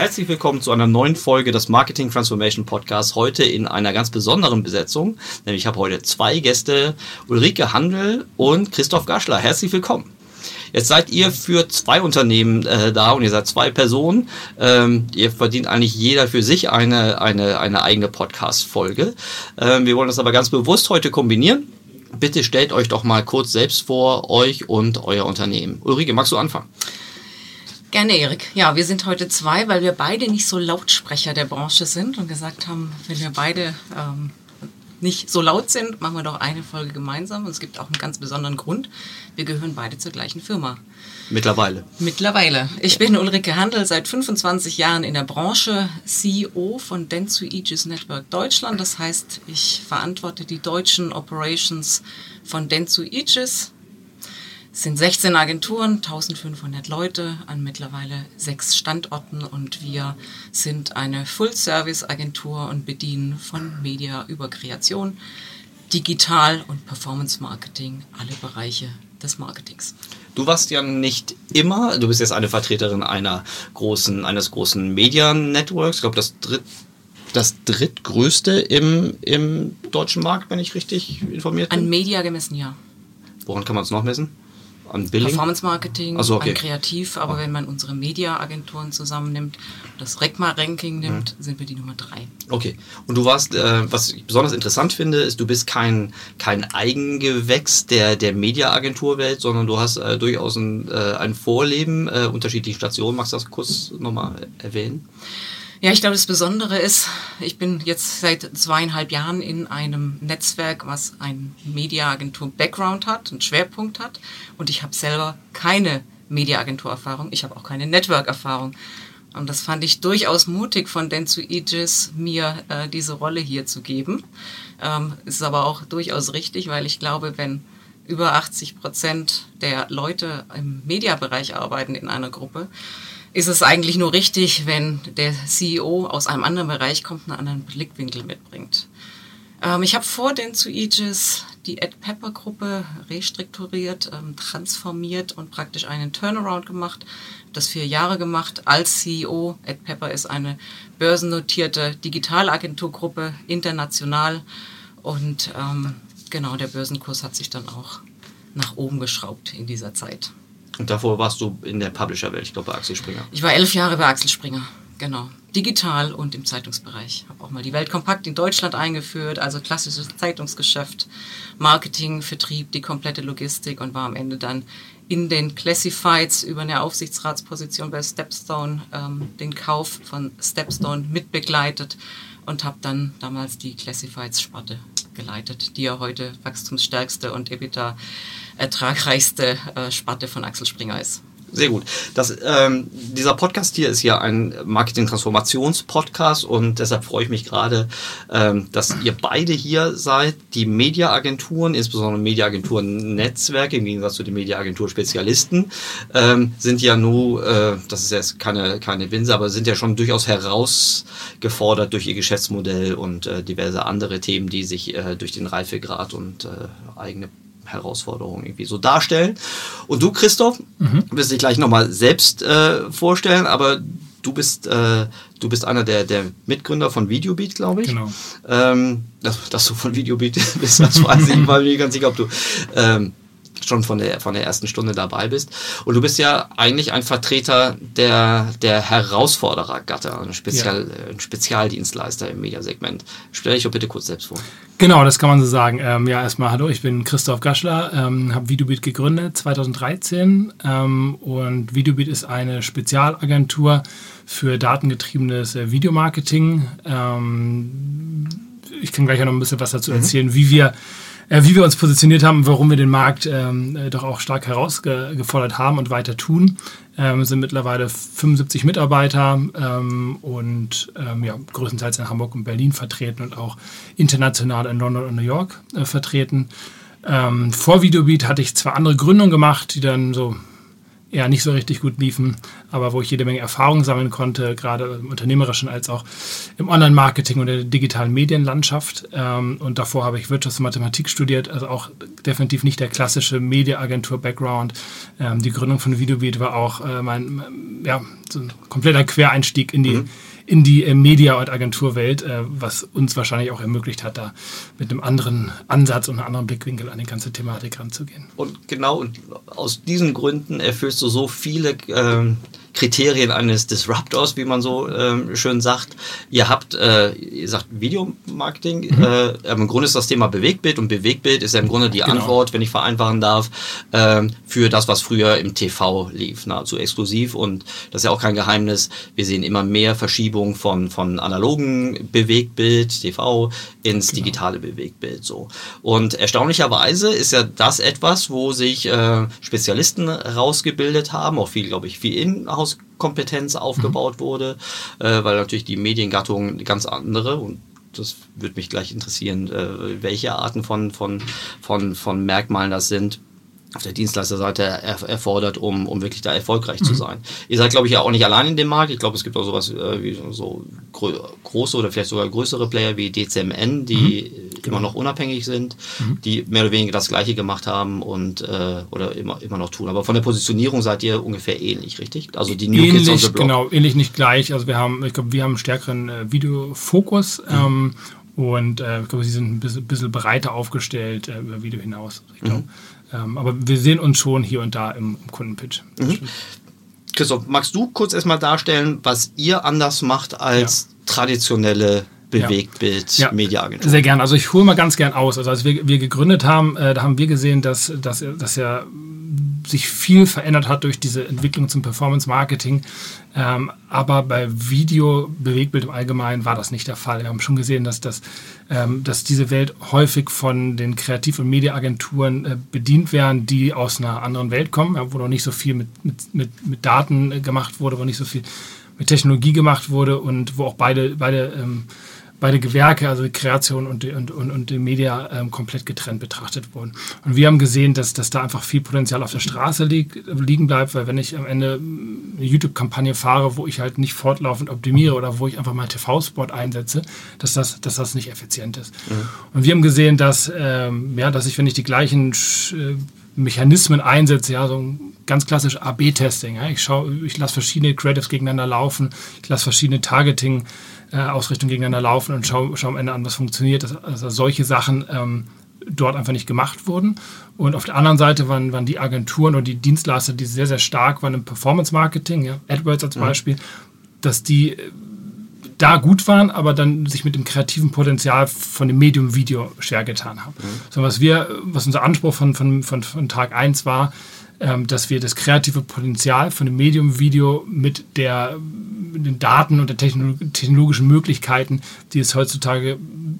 Herzlich willkommen zu einer neuen Folge des Marketing Transformation Podcasts. Heute in einer ganz besonderen Besetzung. Nämlich ich habe heute zwei Gäste, Ulrike Handel und Christoph Gaschler. Herzlich willkommen. Jetzt seid ihr für zwei Unternehmen äh, da und ihr seid zwei Personen. Ähm, ihr verdient eigentlich jeder für sich eine, eine, eine eigene Podcast-Folge. Ähm, wir wollen das aber ganz bewusst heute kombinieren. Bitte stellt euch doch mal kurz selbst vor, euch und euer Unternehmen. Ulrike, magst du anfangen? Gerne, Erik. Ja, wir sind heute zwei, weil wir beide nicht so Lautsprecher der Branche sind und gesagt haben, wenn wir beide ähm, nicht so laut sind, machen wir doch eine Folge gemeinsam. Und es gibt auch einen ganz besonderen Grund. Wir gehören beide zur gleichen Firma. Mittlerweile. Mittlerweile. Ich bin Ulrike Handel, seit 25 Jahren in der Branche, CEO von Dentsu Aegis Network Deutschland. Das heißt, ich verantworte die deutschen Operations von Dentsu Aegis es sind 16 Agenturen, 1500 Leute an mittlerweile sechs Standorten und wir sind eine Full-Service-Agentur und bedienen von Media über Kreation, Digital und Performance-Marketing alle Bereiche des Marketings. Du warst ja nicht immer, du bist jetzt eine Vertreterin einer großen, eines großen Media-Networks, ich glaube das dritt, das drittgrößte im, im deutschen Markt, wenn ich richtig informiert bin. An Media gemessen, ja. Woran kann man es noch messen? An Billing? Performance Marketing, so, okay. an Kreativ, aber okay. wenn man unsere Media-Agenturen zusammennimmt, das RECMA-Ranking nimmt, mhm. sind wir die Nummer drei. Okay. Und du warst, äh, was ich besonders interessant finde, ist, du bist kein, kein Eigengewächs der, der Media-Agenturwelt, sondern du hast äh, durchaus ein, äh, ein Vorleben, äh, unterschiedliche Stationen. Magst du das kurz nochmal erwähnen? Ja, ich glaube, das Besondere ist, ich bin jetzt seit zweieinhalb Jahren in einem Netzwerk, was ein Mediaagentur-Background hat, einen Schwerpunkt hat. Und ich habe selber keine Mediaagentur-Erfahrung. Ich habe auch keine Network-Erfahrung. Und das fand ich durchaus mutig von Dentsu Aegis, mir äh, diese Rolle hier zu geben. Ähm, ist aber auch durchaus richtig, weil ich glaube, wenn über 80 Prozent der Leute im Mediabereich arbeiten in einer Gruppe, ist es eigentlich nur richtig, wenn der CEO aus einem anderen Bereich kommt, einen anderen Blickwinkel mitbringt. Ähm, ich habe vor den zu Aegis die Ed Pepper Gruppe restrukturiert, ähm, transformiert und praktisch einen Turnaround gemacht. Das vier Jahre gemacht als CEO. Ed Pepper ist eine börsennotierte Digitalagenturgruppe, international. Und ähm, genau, der Börsenkurs hat sich dann auch nach oben geschraubt in dieser Zeit. Und davor warst du in der Publisher-Welt, ich glaube bei Axel Springer. Ich war elf Jahre bei Axel Springer, genau. Digital und im Zeitungsbereich. Habe auch mal die Welt kompakt in Deutschland eingeführt, also klassisches Zeitungsgeschäft, Marketing, Vertrieb, die komplette Logistik und war am Ende dann in den Classifieds über eine Aufsichtsratsposition bei Stepstone ähm, den Kauf von Stepstone mitbegleitet und habe dann damals die Classifieds-Sparte geleitet, die ja heute wachstumsstärkste und EBITDA ertragreichste äh, Sparte von Axel Springer ist. Sehr gut. Das, ähm, dieser Podcast hier ist ja ein Marketing-Transformations-Podcast und deshalb freue ich mich gerade, ähm, dass ihr beide hier seid. Die Mediaagenturen, insbesondere Mediaagenturen-Netzwerke, im Gegensatz zu den Mediaagentur-Spezialisten, ähm, sind ja nur, äh, das ist jetzt keine, keine Winse, aber sind ja schon durchaus herausgefordert durch ihr Geschäftsmodell und äh, diverse andere Themen, die sich äh, durch den Reifegrad und äh, eigene Herausforderungen irgendwie so darstellen. Und du, Christoph, mhm. wirst dich gleich nochmal selbst äh, vorstellen, aber du bist, äh, du bist einer der, der Mitgründer von Videobeat, glaube ich. Genau. Ähm, dass, dass, du von Videobeat bist, das weiß ich, mir ganz sicher, ob du ähm, schon von der, von der ersten Stunde dabei bist. Und du bist ja eigentlich ein Vertreter der, der Herausforderergatter, ein, Spezial, ja. ein Spezialdienstleister im Mediasegment. Stell dich doch bitte kurz selbst vor. Genau, das kann man so sagen. Ähm, ja, erstmal hallo, ich bin Christoph Gaschler, ähm, habe Videobeat gegründet 2013 ähm, und Videobeat ist eine Spezialagentur für datengetriebenes äh, Videomarketing. Ähm, ich kann gleich noch ein bisschen was dazu mhm. erzählen, mhm. wie wir äh, wie wir uns positioniert haben, warum wir den Markt ähm, äh, doch auch stark herausgefordert haben und weiter tun. Ähm, sind mittlerweile 75 Mitarbeiter ähm, und ähm, ja, größtenteils in Hamburg und Berlin vertreten und auch international in London und New York äh, vertreten. Ähm, vor Videobeat hatte ich zwei andere Gründungen gemacht, die dann so eher nicht so richtig gut liefen, aber wo ich jede Menge Erfahrung sammeln konnte, gerade im unternehmerischen als auch im Online-Marketing und der digitalen Medienlandschaft. Ähm, und davor habe ich Wirtschafts- und Mathematik studiert, also auch definitiv nicht der klassische Media-Agentur-Background. Ähm, die Gründung von Videobeat war auch äh, mein, ja, so ein kompletter Quereinstieg in die mhm in die äh, Media- und Agenturwelt, äh, was uns wahrscheinlich auch ermöglicht hat, da mit einem anderen Ansatz und einem anderen Blickwinkel an die ganze Thematik ranzugehen. Und genau aus diesen Gründen erfüllst du so viele ähm, Kriterien eines Disruptors, wie man so ähm, schön sagt. Ihr habt, äh, ihr sagt Videomarketing. Mhm. Äh, Im Grunde ist das Thema Bewegtbild und Bewegtbild ist ja im Grunde die genau. Antwort, wenn ich vereinfachen darf, äh, für das, was früher im TV lief, nahezu exklusiv. Und das ist ja auch kein Geheimnis. Wir sehen immer mehr Verschiebung von, von analogen Bewegtbild, TV, ins genau. digitale Bewegtbild. So. Und erstaunlicherweise ist ja das etwas, wo sich äh, Spezialisten rausgebildet haben, auch viel, glaube ich, viel Inhouse-Kompetenz aufgebaut mhm. wurde, äh, weil natürlich die Mediengattung ganz andere und das würde mich gleich interessieren, äh, welche Arten von, von, von, von Merkmalen das sind auf der Dienstleisterseite er, erfordert, um, um wirklich da erfolgreich mhm. zu sein. Ihr seid, glaube ich, ja auch nicht allein in dem Markt. Ich glaube, es gibt auch sowas äh, wie so große oder vielleicht sogar größere Player wie DCMN, die mhm. immer noch unabhängig sind, mhm. die mehr oder weniger das Gleiche gemacht haben und äh, oder immer, immer noch tun. Aber von der Positionierung seid ihr ungefähr ähnlich, richtig? Also die New ähnlich, Kids on the Block. Genau, ähnlich nicht gleich. Also wir haben, ich glaube, wir haben einen stärkeren äh, Videofokus. Mhm. Ähm, und äh, ich glaube, sie sind ein bisschen, bisschen breiter aufgestellt äh, über Video hinaus. Ich glaube, mhm. Ähm, aber wir sehen uns schon hier und da im, im Kundenpitch. Mhm. Christoph, magst du kurz erstmal darstellen, was ihr anders macht als ja. traditionelle Bewegtbild-Mediaagentur? Ja. Sehr gern. Also ich hole mal ganz gern aus. Also als wir, wir gegründet haben, äh, da haben wir gesehen, dass, dass, dass ja sich viel verändert hat durch diese Entwicklung zum Performance-Marketing. Ähm, aber bei Video, Bewegbild im Allgemeinen war das nicht der Fall. Wir haben schon gesehen, dass, das, ähm, dass diese Welt häufig von den Kreativ- und Mediaagenturen äh, bedient werden, die aus einer anderen Welt kommen, ja, wo noch nicht so viel mit, mit, mit, mit Daten äh, gemacht wurde, wo nicht so viel mit Technologie gemacht wurde und wo auch beide, beide ähm, beide Gewerke, also die Kreation und die, und, und, und die Media, ähm, komplett getrennt betrachtet wurden. Und wir haben gesehen, dass, dass da einfach viel Potenzial auf der Straße lieg, liegen bleibt, weil wenn ich am Ende eine YouTube-Kampagne fahre, wo ich halt nicht fortlaufend optimiere oder wo ich einfach mal TV-Spot einsetze, dass das, dass das nicht effizient ist. Mhm. Und wir haben gesehen, dass, ähm, ja, dass ich, wenn ich die gleichen äh, Mechanismen einsetze, ja, so ein ganz klassisch AB-Testing. Ja. Ich schaue, ich lasse verschiedene Creatives gegeneinander laufen, ich lasse verschiedene Targeting äh, Ausrichtung gegeneinander laufen und schaue schau am Ende an, was funktioniert. Dass, also solche Sachen ähm, dort einfach nicht gemacht wurden. Und auf der anderen Seite waren, waren die Agenturen und die Dienstleister, die sehr, sehr stark waren im Performance-Marketing, ja, AdWords als mhm. Beispiel, dass die äh, da gut waren, aber dann sich mit dem kreativen Potenzial von dem Medium Video schwer getan haben. Mhm. So, was wir, was unser Anspruch von, von, von, von Tag 1 war, dass wir das kreative Potenzial von dem Medium Video mit der mit den Daten und der technologischen Möglichkeiten, die es heutzutage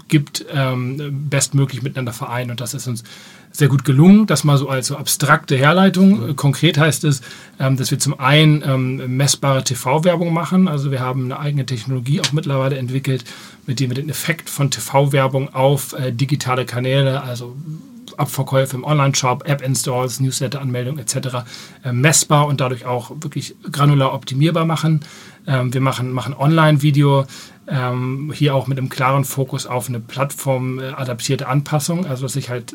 gibt, ähm, bestmöglich miteinander vereinen. Und das ist uns sehr gut gelungen. Das mal so als so abstrakte Herleitung. Konkret heißt es, ähm, dass wir zum einen ähm, messbare TV-Werbung machen. Also wir haben eine eigene Technologie auch mittlerweile entwickelt, mit dem wir den Effekt von TV-Werbung auf äh, digitale Kanäle, also Abverkäufe im Online-Shop, App-Installs, Newsletter-Anmeldung etc. Äh, messbar und dadurch auch wirklich granular optimierbar machen. Ähm, wir machen, machen Online-Video, ähm, hier auch mit einem klaren Fokus auf eine plattformadaptierte Anpassung, also dass ich halt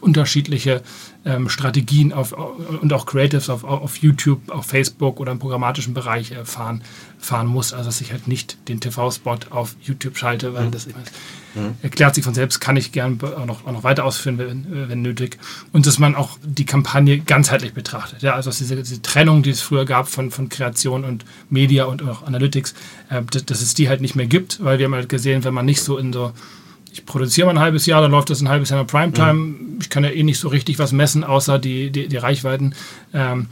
unterschiedliche ähm, Strategien auf, und auch Creatives auf, auf YouTube, auf Facebook oder im programmatischen Bereich äh, fahren, fahren muss. Also dass ich halt nicht den TV-Spot auf YouTube schalte, weil mhm. das mhm. erklärt sich von selbst, kann ich gern auch noch, auch noch weiter ausführen, wenn, wenn, nötig. Und dass man auch die Kampagne ganzheitlich betrachtet. Ja, also diese, diese Trennung, die es früher gab von, von Kreation und Media und auch Analytics, äh, dass, dass es die halt nicht mehr gibt, weil wir haben halt gesehen, wenn man nicht so in so ich produziere mal ein halbes Jahr, dann läuft das ein halbes Jahr in Primetime. Mhm. Ich kann ja eh nicht so richtig was messen, außer die, die, die Reichweiten. Ähm,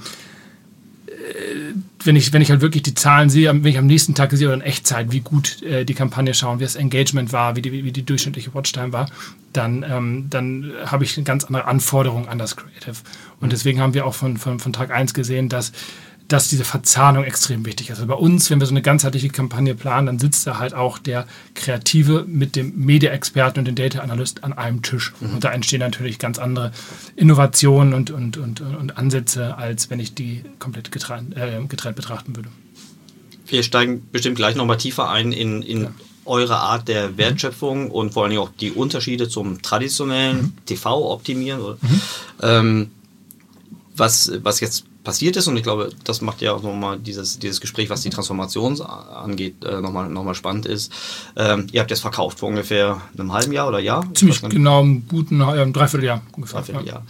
äh, wenn ich, wenn ich halt wirklich die Zahlen sehe, wenn ich am nächsten Tag sehe oder in Echtzeit, wie gut äh, die Kampagne schauen, wie das Engagement war, wie die, wie die durchschnittliche Watchtime war, dann, ähm, dann habe ich eine ganz andere Anforderung an das Creative. Und mhm. deswegen haben wir auch von, von, von Tag 1 gesehen, dass dass diese Verzahnung extrem wichtig ist. Also bei uns, wenn wir so eine ganzheitliche Kampagne planen, dann sitzt da halt auch der Kreative mit dem Media-Experten und dem Data-Analyst an einem Tisch. Mhm. Und da entstehen natürlich ganz andere Innovationen und, und, und, und Ansätze, als wenn ich die komplett getrennt, äh, getrennt betrachten würde. Wir steigen bestimmt gleich nochmal tiefer ein in, in ja. eure Art der Wertschöpfung mhm. und vor allem auch die Unterschiede zum traditionellen mhm. TV-Optimieren. Mhm. Ähm, was, was jetzt passiert ist und ich glaube, das macht ja auch nochmal dieses, dieses Gespräch, was die Transformation angeht, äh, nochmal noch mal spannend ist. Ähm, ihr habt jetzt verkauft vor ungefähr einem halben Jahr oder Jahr? Ziemlich genau, einem guten ja, Dreivierteljahr ungefähr. Dreivierteljahr.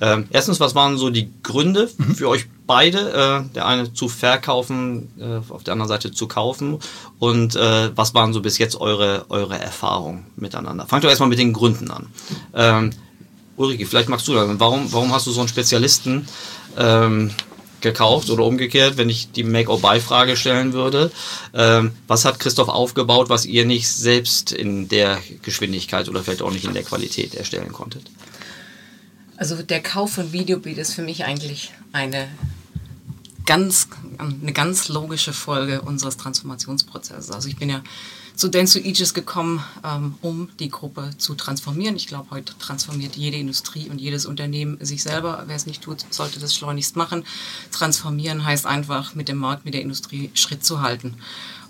Ja. Ähm, erstens, was waren so die Gründe mhm. für euch beide? Äh, der eine zu verkaufen, äh, auf der anderen Seite zu kaufen. Und äh, was waren so bis jetzt eure, eure Erfahrungen miteinander? Fangt doch erstmal mit den Gründen an. Ähm, Ulrike, vielleicht magst du das. Warum, warum hast du so einen Spezialisten ähm, gekauft oder umgekehrt, wenn ich die Make-or-Buy-Frage stellen würde? Ähm, was hat Christoph aufgebaut, was ihr nicht selbst in der Geschwindigkeit oder vielleicht auch nicht in der Qualität erstellen konntet? Also der Kauf von Videobeat ist für mich eigentlich eine ganz, eine ganz logische Folge unseres Transformationsprozesses. Also ich bin ja zu Dentsu Aegis gekommen, ähm, um die Gruppe zu transformieren. Ich glaube, heute transformiert jede Industrie und jedes Unternehmen sich selber. Wer es nicht tut, sollte das schleunigst machen. Transformieren heißt einfach, mit dem Markt, mit der Industrie Schritt zu halten.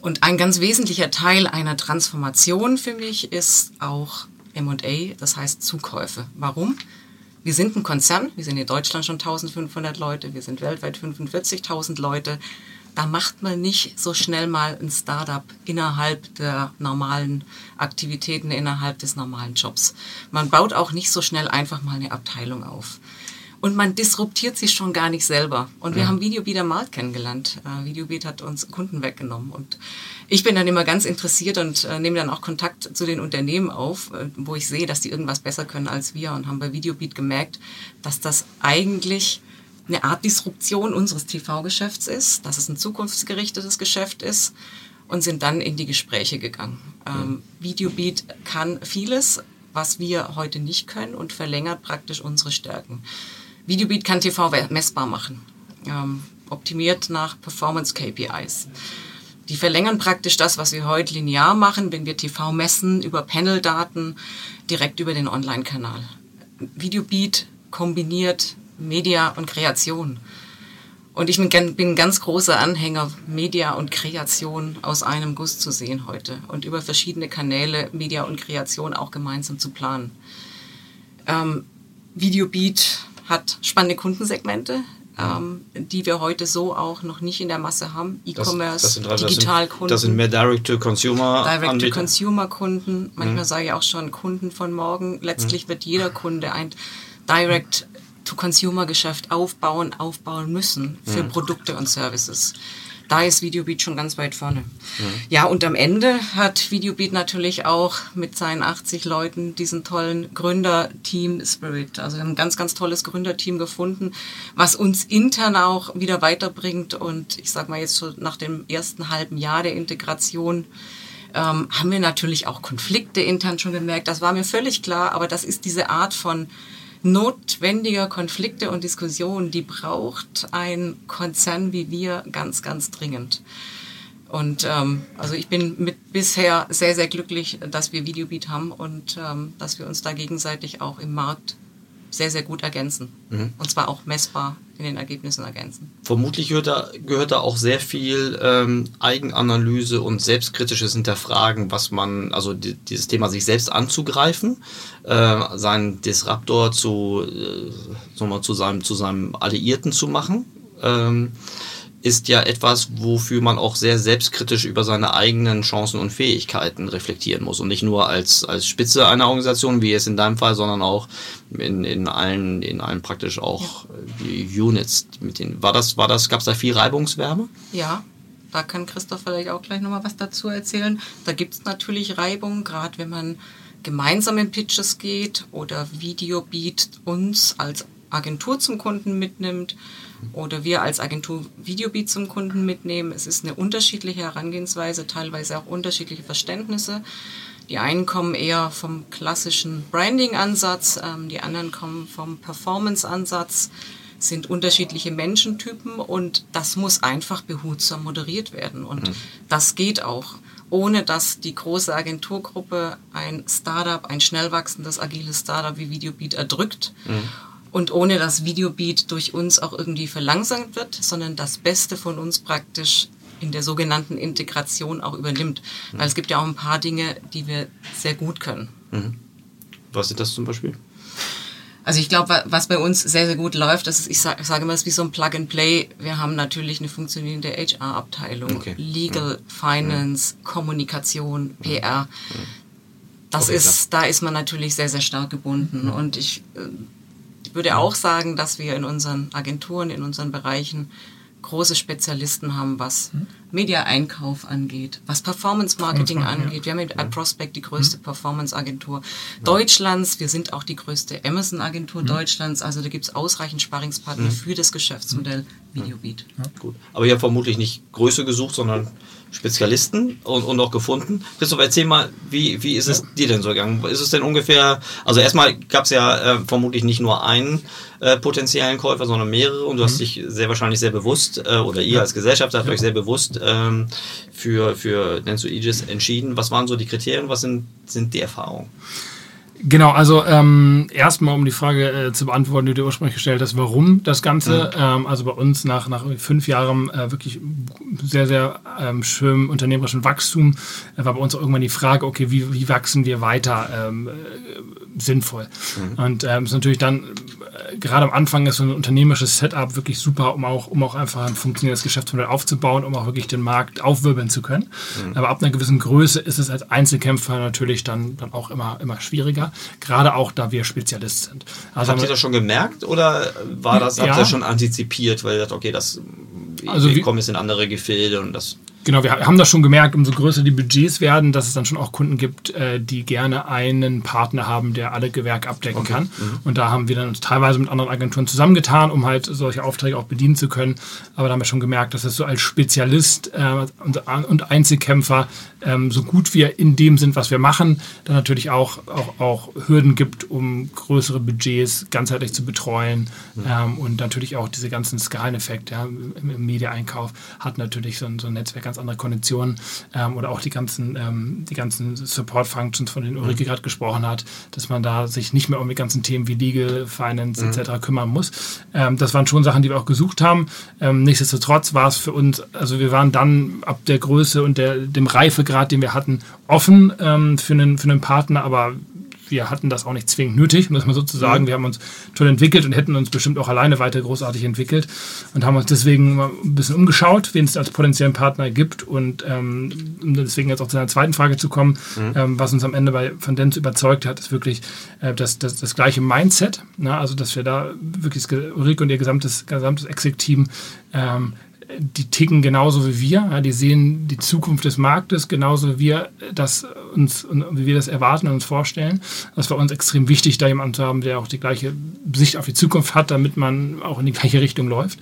Und ein ganz wesentlicher Teil einer Transformation für mich ist auch M&A, das heißt Zukäufe. Warum? Wir sind ein Konzern, wir sind in Deutschland schon 1500 Leute, wir sind weltweit 45.000 Leute da macht man nicht so schnell mal ein Startup innerhalb der normalen Aktivitäten, innerhalb des normalen Jobs. Man baut auch nicht so schnell einfach mal eine Abteilung auf. Und man disruptiert sich schon gar nicht selber. Und wir ja. haben Videobeat am Markt kennengelernt. Uh, Videobeat hat uns Kunden weggenommen. Und ich bin dann immer ganz interessiert und uh, nehme dann auch Kontakt zu den Unternehmen auf, uh, wo ich sehe, dass die irgendwas besser können als wir. Und haben bei Videobeat gemerkt, dass das eigentlich eine Art Disruption unseres TV-Geschäfts ist, dass es ein zukunftsgerichtetes Geschäft ist und sind dann in die Gespräche gegangen. Ähm, Videobeat kann vieles, was wir heute nicht können und verlängert praktisch unsere Stärken. Videobeat kann TV messbar machen, ähm, optimiert nach Performance KPIs. Die verlängern praktisch das, was wir heute linear machen, wenn wir TV messen über Panel-Daten direkt über den Online-Kanal. Videobeat kombiniert Media und Kreation. Und ich bin, ein ganz großer Anhänger, Media und Kreation aus einem Guss zu sehen heute und über verschiedene Kanäle Media und Kreation auch gemeinsam zu planen. Ähm, Videobeat hat spannende Kundensegmente, ähm, die wir heute so auch noch nicht in der Masse haben. E-Commerce, Digitalkunden. Das sind mehr Direct-to-Consumer. Direct-to-Consumer-Kunden. Manchmal mhm. sage ich auch schon Kunden von morgen. Letztlich mhm. wird jeder Kunde ein Direct To-Consumer-Geschäft aufbauen, aufbauen müssen für mhm. Produkte und Services. Da ist Videobeat schon ganz weit vorne. Mhm. Ja, und am Ende hat Videobeat natürlich auch mit seinen 80 Leuten diesen tollen Gründerteam-Spirit. Also wir haben ein ganz, ganz tolles Gründerteam gefunden, was uns intern auch wieder weiterbringt. Und ich sag mal jetzt so nach dem ersten halben Jahr der Integration, ähm, haben wir natürlich auch Konflikte intern schon gemerkt. Das war mir völlig klar, aber das ist diese Art von notwendiger Konflikte und Diskussionen, die braucht ein Konzern wie wir ganz, ganz dringend. Und ähm, also ich bin mit bisher sehr, sehr glücklich, dass wir Videobeat haben und ähm, dass wir uns da gegenseitig auch im Markt sehr, sehr gut ergänzen. Mhm. Und zwar auch messbar in den Ergebnissen ergänzen. Vermutlich gehört da, gehört da auch sehr viel ähm, Eigenanalyse und selbstkritisches Hinterfragen, was man, also die, dieses Thema sich selbst anzugreifen, äh, seinen Disruptor zu, äh, zu, seinem, zu seinem Alliierten zu machen. Ähm, ist ja etwas, wofür man auch sehr selbstkritisch über seine eigenen Chancen und Fähigkeiten reflektieren muss. Und nicht nur als, als Spitze einer Organisation, wie es in deinem Fall, sondern auch in, in allen, in allen praktisch auch ja. Units. Mit denen, war das, war das, gab es da viel Reibungswärme? Ja, da kann Christoph vielleicht auch gleich nochmal was dazu erzählen. Da gibt es natürlich Reibung, gerade wenn man gemeinsam in Pitches geht oder Videobeat uns als Agentur zum Kunden mitnimmt oder wir als Agentur Videobeat zum Kunden mitnehmen. Es ist eine unterschiedliche Herangehensweise, teilweise auch unterschiedliche Verständnisse. Die einen kommen eher vom klassischen Branding-Ansatz, ähm, die anderen kommen vom Performance-Ansatz. sind unterschiedliche Menschentypen und das muss einfach behutsam moderiert werden. Und mhm. das geht auch, ohne dass die große Agenturgruppe ein Startup, ein schnell wachsendes, agiles Startup wie Videobeat erdrückt. Mhm. Und ohne dass Videobeat durch uns auch irgendwie verlangsamt wird, sondern das Beste von uns praktisch in der sogenannten Integration auch übernimmt. Mhm. Weil es gibt ja auch ein paar Dinge, die wir sehr gut können. Mhm. Was sind das zum Beispiel? Also ich glaube, was bei uns sehr, sehr gut läuft, das ist, ich sage sag immer, es ist wie so ein Plug-and-Play. Wir haben natürlich eine funktionierende HR-Abteilung, okay. Legal, mhm. Finance, mhm. Kommunikation, PR. Mhm. Das okay, ist, klar. da ist man natürlich sehr, sehr stark gebunden. Mhm. Und ich äh, würde auch sagen, dass wir in unseren Agenturen, in unseren Bereichen große Spezialisten haben, was hm? Media-Einkauf angeht, was Performance-Marketing angeht. Wir haben mit AdProspect die größte hm? Performance-Agentur Deutschlands. Wir sind auch die größte Amazon-Agentur hm? Deutschlands. Also da gibt es ausreichend Sparringspartner für das Geschäftsmodell Videobeat. Ja, gut. Aber ihr habt vermutlich nicht Größe gesucht, sondern Spezialisten und, und auch gefunden. Christoph, erzähl mal, wie, wie ist es dir denn so gegangen? Ist es denn ungefähr, also erstmal gab es ja äh, vermutlich nicht nur einen äh, potenziellen Käufer, sondern mehrere und du mhm. hast dich sehr wahrscheinlich sehr bewusst, äh, oder ihr ja. als Gesellschaft habt ja. euch sehr bewusst ähm, für, für Nenzo Aegis entschieden. Was waren so die Kriterien, was sind, sind die Erfahrungen? Genau, also ähm, erstmal um die Frage äh, zu beantworten, die du ursprünglich gestellt hast, warum das Ganze. Mhm. Ähm, also bei uns nach, nach fünf Jahren äh, wirklich sehr, sehr ähm, schönem unternehmerischen Wachstum äh, war bei uns auch irgendwann die Frage, okay, wie, wie wachsen wir weiter ähm, äh, sinnvoll? Mhm. Und ähm, ist natürlich dann gerade am Anfang ist so ein unternehmerisches Setup wirklich super, um auch, um auch einfach ein funktionierendes Geschäftsmodell aufzubauen, um auch wirklich den Markt aufwirbeln zu können. Mhm. Aber ab einer gewissen Größe ist es als Einzelkämpfer natürlich dann, dann auch immer, immer schwieriger gerade auch da wir Spezialist sind. Also habt ihr das schon gemerkt oder war das, habt ihr schon antizipiert, weil ihr sagt, okay, das also wir kommen jetzt in andere Gefilde und das Genau, wir haben das schon gemerkt, umso größer die Budgets werden, dass es dann schon auch Kunden gibt, äh, die gerne einen Partner haben, der alle Gewerke abdecken okay. kann. Mhm. Und da haben wir dann uns teilweise mit anderen Agenturen zusammengetan, um halt solche Aufträge auch bedienen zu können. Aber da haben wir schon gemerkt, dass es so als Spezialist äh, und, Einzelkämpfer, ähm, so gut wir in dem sind, was wir machen, dann natürlich auch, auch, auch Hürden gibt, um größere Budgets ganzheitlich zu betreuen. Mhm. Ähm, und natürlich auch diese ganzen Skaleneffekte ja, im, im Media-Einkauf hat natürlich so ein, so ein Netzwerk ganz andere Konditionen ähm, oder auch die ganzen, ähm, die ganzen Support-Functions, von denen Ulrike mhm. gerade gesprochen hat, dass man da sich nicht mehr um die ganzen Themen wie Legal, Finance mhm. etc. kümmern muss. Ähm, das waren schon Sachen, die wir auch gesucht haben. Ähm, nichtsdestotrotz war es für uns, also wir waren dann ab der Größe und der, dem Reifegrad, den wir hatten, offen ähm, für, einen, für einen Partner, aber wir hatten das auch nicht zwingend nötig, muss man sozusagen. Mhm. Wir haben uns toll entwickelt und hätten uns bestimmt auch alleine weiter großartig entwickelt und haben uns deswegen mal ein bisschen umgeschaut, wen es als potenziellen Partner gibt und ähm, um deswegen jetzt auch zu einer zweiten Frage zu kommen, mhm. ähm, was uns am Ende bei Van Dens überzeugt hat, ist wirklich äh, das, das, das gleiche Mindset, ne? also dass wir da wirklich Ulrike und ihr gesamtes, gesamtes Exec-Team ähm, die ticken genauso wie wir. Ja, die sehen die Zukunft des Marktes genauso wie wir das uns, wie wir das erwarten und uns vorstellen. Das war uns extrem wichtig, da jemanden zu haben, der auch die gleiche Sicht auf die Zukunft hat, damit man auch in die gleiche Richtung läuft.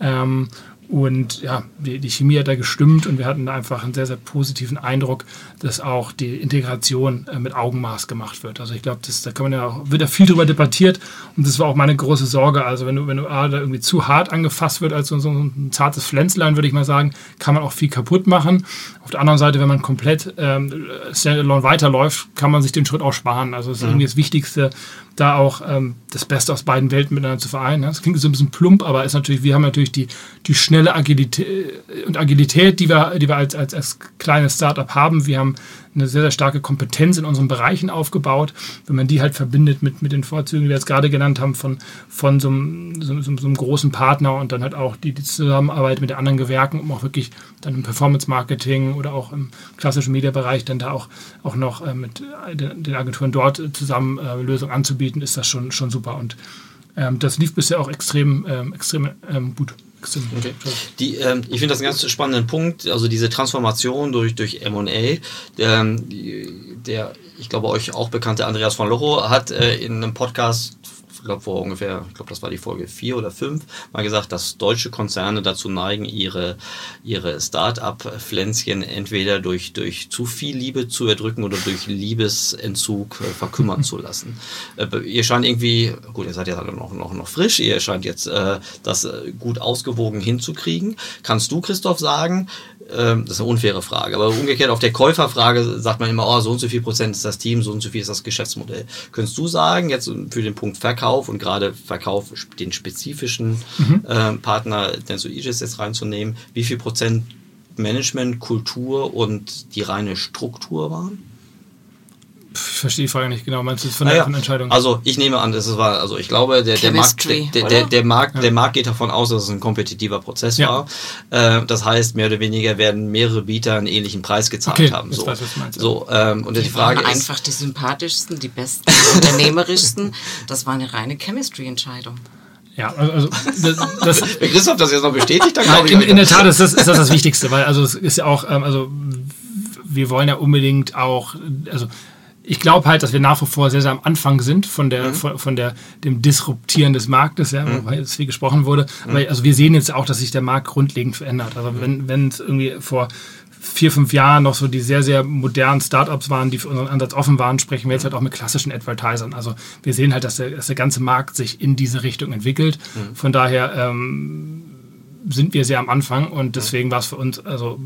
Ähm, und ja, die, die, Chemie hat da gestimmt und wir hatten da einfach einen sehr, sehr positiven Eindruck, dass auch die Integration äh, mit Augenmaß gemacht wird. Also ich glaube, da kann man ja auch, wird da viel drüber debattiert und das war auch meine große Sorge. Also wenn du, wenn du A, da irgendwie zu hart angefasst wird als so, so ein zartes Pflänzlein, würde ich mal sagen, kann man auch viel kaputt machen. Auf der anderen Seite, wenn man komplett ähm, Standalone weiterläuft, kann man sich den Schritt auch sparen. Also das ist mhm. irgendwie das Wichtigste, da auch ähm, das Beste aus beiden Welten miteinander zu vereinen. Das klingt so ein bisschen plump, aber ist natürlich, wir haben natürlich die, die schnelle Agilität und Agilität, die wir, die wir als, als, als kleines Startup haben. Wir haben eine sehr, sehr starke Kompetenz in unseren Bereichen aufgebaut. Wenn man die halt verbindet mit, mit den Vorzügen, die wir jetzt gerade genannt haben, von, von so, einem, so, so, so einem großen Partner und dann halt auch die, die Zusammenarbeit mit den anderen Gewerken, um auch wirklich dann im Performance-Marketing oder auch im klassischen Mediabereich dann da auch, auch noch äh, mit den, den, Agenturen dort zusammen äh, Lösungen anzubieten, ist das schon, schon super. Und ähm, das lief bisher auch extrem, ähm, extrem ähm, gut. Okay. Die, ähm, ich finde das einen ganz spannenden Punkt, also diese Transformation durch, durch M&A. Der, der, ich glaube, euch auch bekannte Andreas von Locho hat äh, in einem Podcast glaube vor ungefähr, ich glaube das war die Folge vier oder fünf, mal gesagt, dass deutsche Konzerne dazu neigen, ihre, ihre Start-up-Pflänzchen entweder durch, durch zu viel Liebe zu erdrücken oder durch Liebesentzug äh, verkümmern zu lassen. Äh, ihr scheint irgendwie, gut, ihr seid ja noch, noch, noch frisch, ihr scheint jetzt äh, das äh, gut ausgewogen hinzukriegen. Kannst du, Christoph, sagen, das ist eine unfaire Frage. Aber umgekehrt auf der Käuferfrage sagt man immer, oh, so und so viel Prozent ist das Team, so und so viel ist das Geschäftsmodell. Könntest du sagen, jetzt für den Punkt Verkauf und gerade Verkauf, den spezifischen mhm. äh, Partner Denso Aegis jetzt reinzunehmen, wie viel Prozent Management, Kultur und die reine Struktur waren? Ich verstehe die Frage nicht genau. Meinst du von der, naja, von Entscheidung? Also ich nehme an, das war, also ich glaube, der, der Markt, der, der, der, Markt, ja. der Markt geht davon aus, dass es ein kompetitiver Prozess ja. war. Äh, das heißt, mehr oder weniger werden mehrere Bieter einen ähnlichen Preis gezahlt okay, haben. So, weiß, so ähm, und die, die Frage waren ist einfach die sympathischsten, die besten, die unternehmerischsten. Das war eine reine Chemistry-Entscheidung. Ja, also das, das Wenn Christoph das jetzt noch bestätigt, dann glaube ich. In, in der Tat ist das, ist das das Wichtigste, weil also es ist ja auch, ähm, also wir wollen ja unbedingt auch, also ich glaube halt, dass wir nach wie vor sehr, sehr am Anfang sind von der, mhm. von, von, der, dem Disruptieren des Marktes, ja, mhm. wobei jetzt viel gesprochen wurde. Mhm. Aber also wir sehen jetzt auch, dass sich der Markt grundlegend verändert. Also wenn, wenn es irgendwie vor vier, fünf Jahren noch so die sehr, sehr modernen Startups waren, die für unseren Ansatz offen waren, sprechen wir jetzt halt auch mit klassischen Advertisern. Also wir sehen halt, dass der, dass der ganze Markt sich in diese Richtung entwickelt. Mhm. Von daher ähm, sind wir sehr am Anfang und deswegen war es für uns also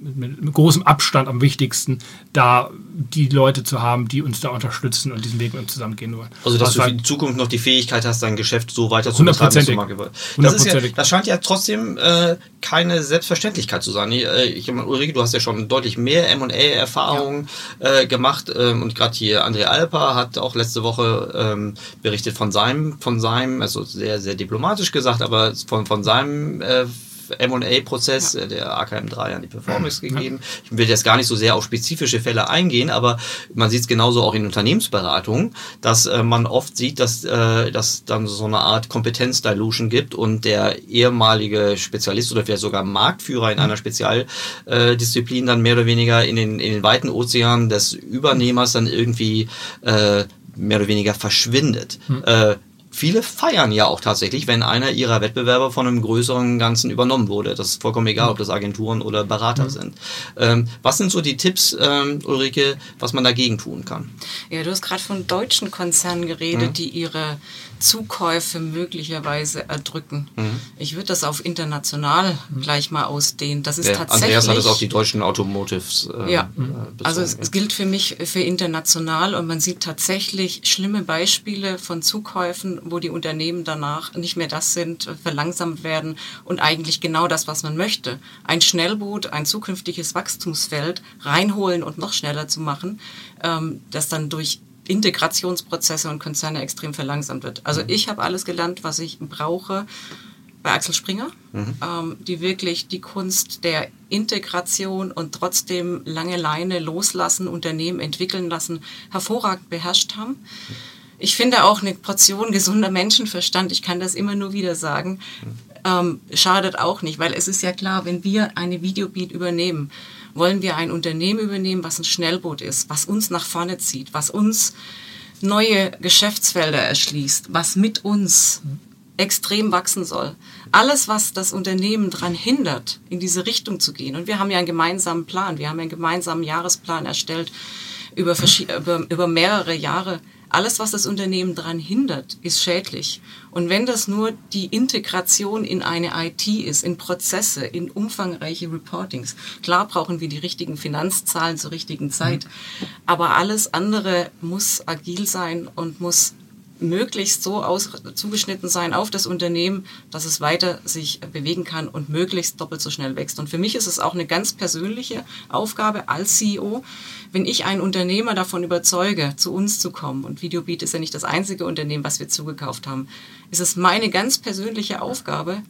mit, mit, großem Abstand am wichtigsten, da die Leute zu haben, die uns da unterstützen und diesen Weg mit uns zusammengehen wollen. Also, dass du für die Zukunft noch die Fähigkeit hast, dein Geschäft so weiter zu betreiben. Das, ist ja, das scheint ja trotzdem äh, keine Selbstverständlichkeit zu sein. Äh, ich, ich, Ulrike, du hast ja schon deutlich mehr M&A-Erfahrungen ja. äh, gemacht ähm, und gerade hier André Alper hat auch letzte Woche ähm, berichtet von seinem, von seinem, also sehr, sehr diplomatisch gesagt, aber von, von seinem äh, M&A-Prozess ja. der AKM3 an die Performance ja. gegeben. Ich will jetzt gar nicht so sehr auf spezifische Fälle eingehen, aber man sieht es genauso auch in Unternehmensberatungen, dass äh, man oft sieht, dass äh, dass dann so eine Art Kompetenz-Dilution gibt und der ehemalige Spezialist oder vielleicht sogar Marktführer in einer Spezialdisziplin dann mehr oder weniger in den, in den weiten Ozeanen des Übernehmers dann irgendwie äh, mehr oder weniger verschwindet. Hm. Äh, viele feiern ja auch tatsächlich, wenn einer ihrer Wettbewerber von einem größeren Ganzen übernommen wurde. Das ist vollkommen egal, ob das Agenturen oder Berater mhm. sind. Ähm, was sind so die Tipps, ähm, Ulrike, was man dagegen tun kann? Ja, du hast gerade von deutschen Konzernen geredet, mhm. die ihre Zukäufe möglicherweise erdrücken. Mhm. Ich würde das auf international gleich mal ausdehnen. Das ist ja, tatsächlich. Andreas hat es auf die deutschen Automotives. Äh, ja, äh, also es, es, gilt für mich für international und man sieht tatsächlich schlimme Beispiele von Zukäufen, wo die Unternehmen danach nicht mehr das sind, verlangsamt werden und eigentlich genau das, was man möchte. Ein Schnellboot, ein zukünftiges Wachstumsfeld reinholen und noch schneller zu machen, ähm, das dann durch Integrationsprozesse und Konzerne extrem verlangsamt wird. Also mhm. ich habe alles gelernt, was ich brauche bei Axel Springer, mhm. ähm, die wirklich die Kunst der Integration und trotzdem lange Leine loslassen, Unternehmen entwickeln lassen, hervorragend beherrscht haben. Ich finde auch eine Portion gesunder Menschenverstand, ich kann das immer nur wieder sagen, ähm, schadet auch nicht, weil es ist ja klar, wenn wir eine Videobeat übernehmen, wollen wir ein Unternehmen übernehmen, was ein Schnellboot ist, was uns nach vorne zieht, was uns neue Geschäftsfelder erschließt, was mit uns extrem wachsen soll. Alles, was das Unternehmen daran hindert, in diese Richtung zu gehen. Und wir haben ja einen gemeinsamen Plan, wir haben einen gemeinsamen Jahresplan erstellt über, über, über mehrere Jahre alles, was das Unternehmen daran hindert, ist schädlich. Und wenn das nur die Integration in eine IT ist, in Prozesse, in umfangreiche Reportings, klar brauchen wir die richtigen Finanzzahlen zur richtigen Zeit, aber alles andere muss agil sein und muss möglichst so aus, zugeschnitten sein auf das Unternehmen, dass es weiter sich bewegen kann und möglichst doppelt so schnell wächst. Und für mich ist es auch eine ganz persönliche Aufgabe als CEO, wenn ich einen Unternehmer davon überzeuge, zu uns zu kommen, und Videobeat ist ja nicht das einzige Unternehmen, was wir zugekauft haben, ist es meine ganz persönliche Aufgabe,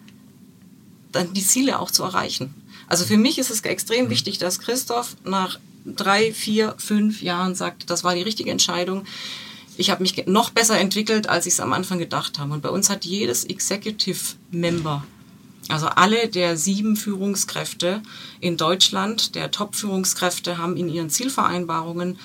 dann die Ziele auch zu erreichen. Also für mich ist es extrem mhm. wichtig, dass Christoph nach drei, vier, fünf Jahren sagt, das war die richtige Entscheidung ich habe mich noch besser entwickelt, als ich es am Anfang gedacht habe. Und bei uns hat jedes Executive Member, also alle der sieben Führungskräfte in Deutschland, der Top-Führungskräfte, haben in ihren Zielvereinbarungen